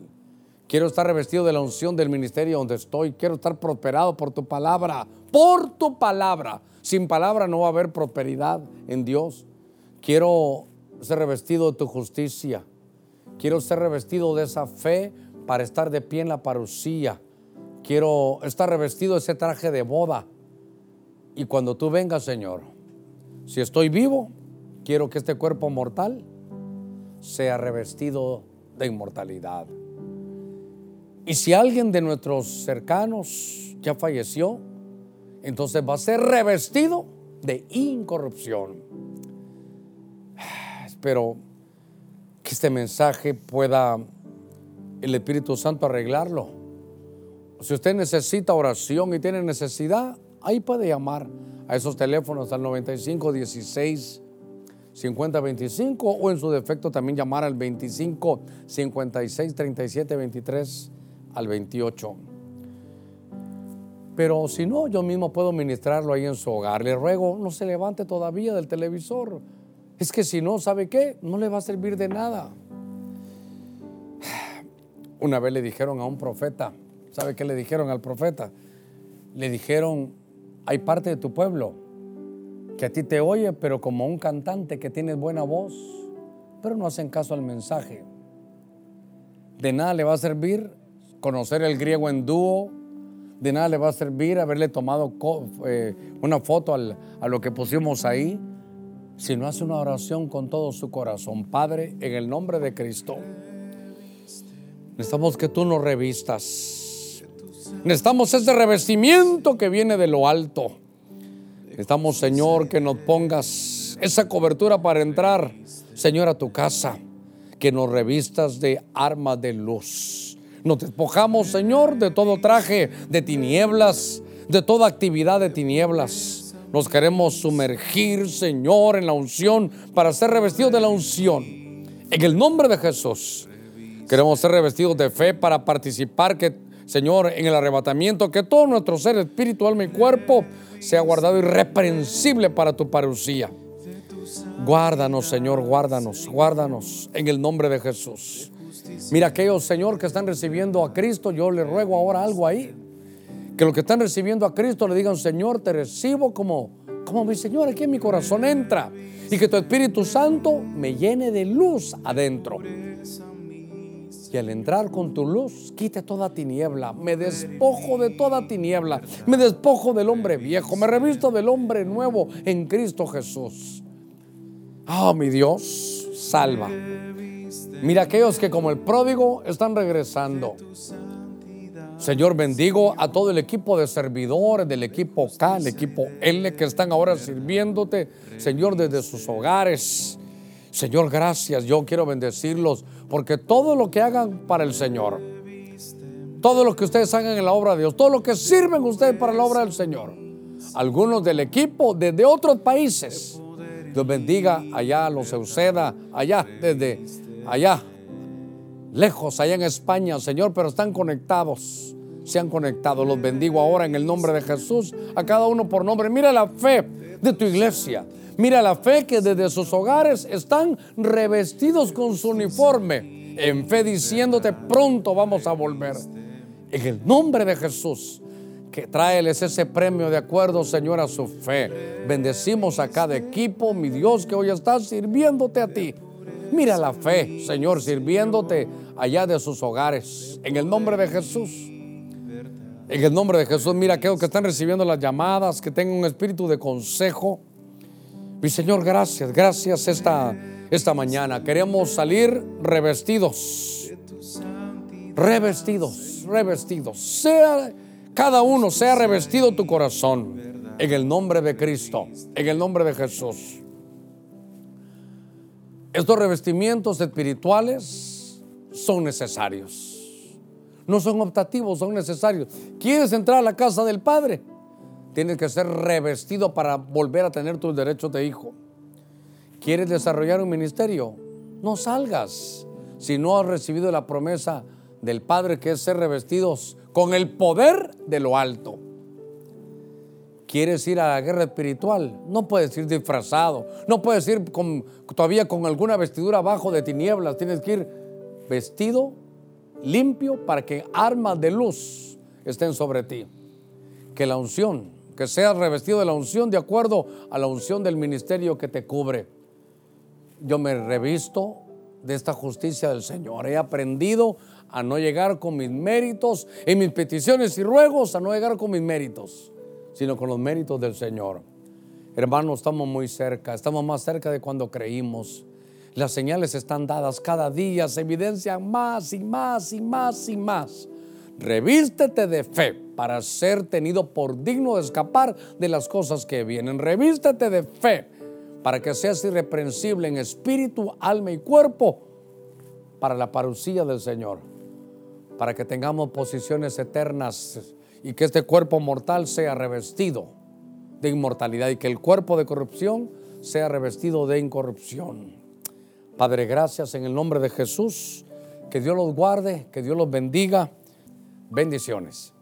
Quiero estar revestido de la unción del ministerio donde estoy. Quiero estar prosperado por tu palabra. Por tu palabra. Sin palabra no va a haber prosperidad en Dios. Quiero ser revestido de tu justicia. Quiero ser revestido de esa fe para estar de pie en la parucía. Quiero estar revestido de ese traje de boda. Y cuando tú vengas, Señor, si estoy vivo, quiero que este cuerpo mortal sea revestido de inmortalidad. Y si alguien de nuestros cercanos ya falleció, entonces va a ser revestido de incorrupción. Espero que este mensaje pueda el Espíritu Santo arreglarlo. Si usted necesita oración y tiene necesidad, ahí puede llamar a esos teléfonos al 95 16 50 25 o en su defecto también llamar al 25 56 37 23 al 28. Pero si no, yo mismo puedo ministrarlo ahí en su hogar. Le ruego, no se levante todavía del televisor. Es que si no, ¿sabe qué? No le va a servir de nada. Una vez le dijeron a un profeta, ¿sabe qué le dijeron al profeta? Le dijeron, hay parte de tu pueblo que a ti te oye, pero como un cantante que tiene buena voz, pero no hacen caso al mensaje. De nada le va a servir conocer el griego en dúo, de nada le va a servir haberle tomado eh, una foto a lo que pusimos ahí, si no hace una oración con todo su corazón. Padre, en el nombre de Cristo, necesitamos que tú nos revistas. Necesitamos ese revestimiento que viene de lo alto. Necesitamos, Señor, que nos pongas esa cobertura para entrar, Señor, a tu casa. Que nos revistas de armas de luz nos despojamos, Señor, de todo traje de tinieblas, de toda actividad de tinieblas. Nos queremos sumergir, Señor, en la unción para ser revestidos de la unción. En el nombre de Jesús. Queremos ser revestidos de fe para participar, que, Señor, en el arrebatamiento, que todo nuestro ser, espíritu, alma y cuerpo sea guardado irreprensible para tu parucía. Guárdanos, Señor, guárdanos, guárdanos en el nombre de Jesús. Mira, aquellos, Señor, que están recibiendo a Cristo, yo le ruego ahora algo ahí. Que los que están recibiendo a Cristo le digan, Señor, te recibo como, como mi Señor aquí en mi corazón entra. Y que tu Espíritu Santo me llene de luz adentro. Y al entrar con tu luz, quite toda tiniebla. Me despojo de toda tiniebla. Me despojo del hombre viejo. Me revisto del hombre nuevo en Cristo Jesús. Oh, mi Dios, salva. Mira aquellos que como el pródigo están regresando. Señor, bendigo a todo el equipo de servidores, del equipo K, el equipo L, que están ahora sirviéndote, Señor, desde sus hogares. Señor, gracias. Yo quiero bendecirlos porque todo lo que hagan para el Señor, todo lo que ustedes hagan en la obra de Dios, todo lo que sirven ustedes para la obra del Señor, algunos del equipo desde otros países, Dios bendiga allá, los Euceda, allá desde allá, lejos, allá en España, Señor, pero están conectados. Se han conectado. Los bendigo ahora en el nombre de Jesús, a cada uno por nombre. Mira la fe de tu iglesia. Mira la fe que desde sus hogares están revestidos con su uniforme, en fe diciéndote pronto vamos a volver. En el nombre de Jesús, que tráeles ese premio de acuerdo, Señor, a su fe. Bendecimos a cada equipo, mi Dios, que hoy está sirviéndote a ti. Mira la fe, Señor, sirviéndote allá de sus hogares. En el nombre de Jesús. En el nombre de Jesús, mira aquellos que están recibiendo las llamadas, que tengan un espíritu de consejo. Mi Señor, gracias, gracias esta, esta mañana. Queremos salir revestidos. Revestidos, revestidos. Sea cada uno, sea revestido tu corazón. En el nombre de Cristo, en el nombre de Jesús. Estos revestimientos espirituales son necesarios. No son optativos, son necesarios. ¿Quieres entrar a la casa del Padre? Tienes que ser revestido para volver a tener tus derechos de hijo. ¿Quieres desarrollar un ministerio? No salgas si no has recibido la promesa del Padre que es ser revestidos con el poder de lo alto. ¿Quieres ir a la guerra espiritual? No puedes ir disfrazado, no puedes ir con, todavía con alguna vestidura abajo de tinieblas, tienes que ir vestido, limpio, para que armas de luz estén sobre ti. Que la unción, que seas revestido de la unción de acuerdo a la unción del ministerio que te cubre. Yo me revisto de esta justicia del Señor. He aprendido a no llegar con mis méritos y mis peticiones y ruegos, a no llegar con mis méritos, sino con los méritos del Señor. Hermanos, estamos muy cerca, estamos más cerca de cuando creímos. Las señales están dadas cada día, se evidencian más y más y más y más. Revístete de fe para ser tenido por digno de escapar de las cosas que vienen. Revístete de fe para que seas irreprensible en espíritu, alma y cuerpo para la parucía del Señor, para que tengamos posiciones eternas y que este cuerpo mortal sea revestido de inmortalidad y que el cuerpo de corrupción sea revestido de incorrupción. Padre, gracias en el nombre de Jesús. Que Dios los guarde, que Dios los bendiga. Bendiciones.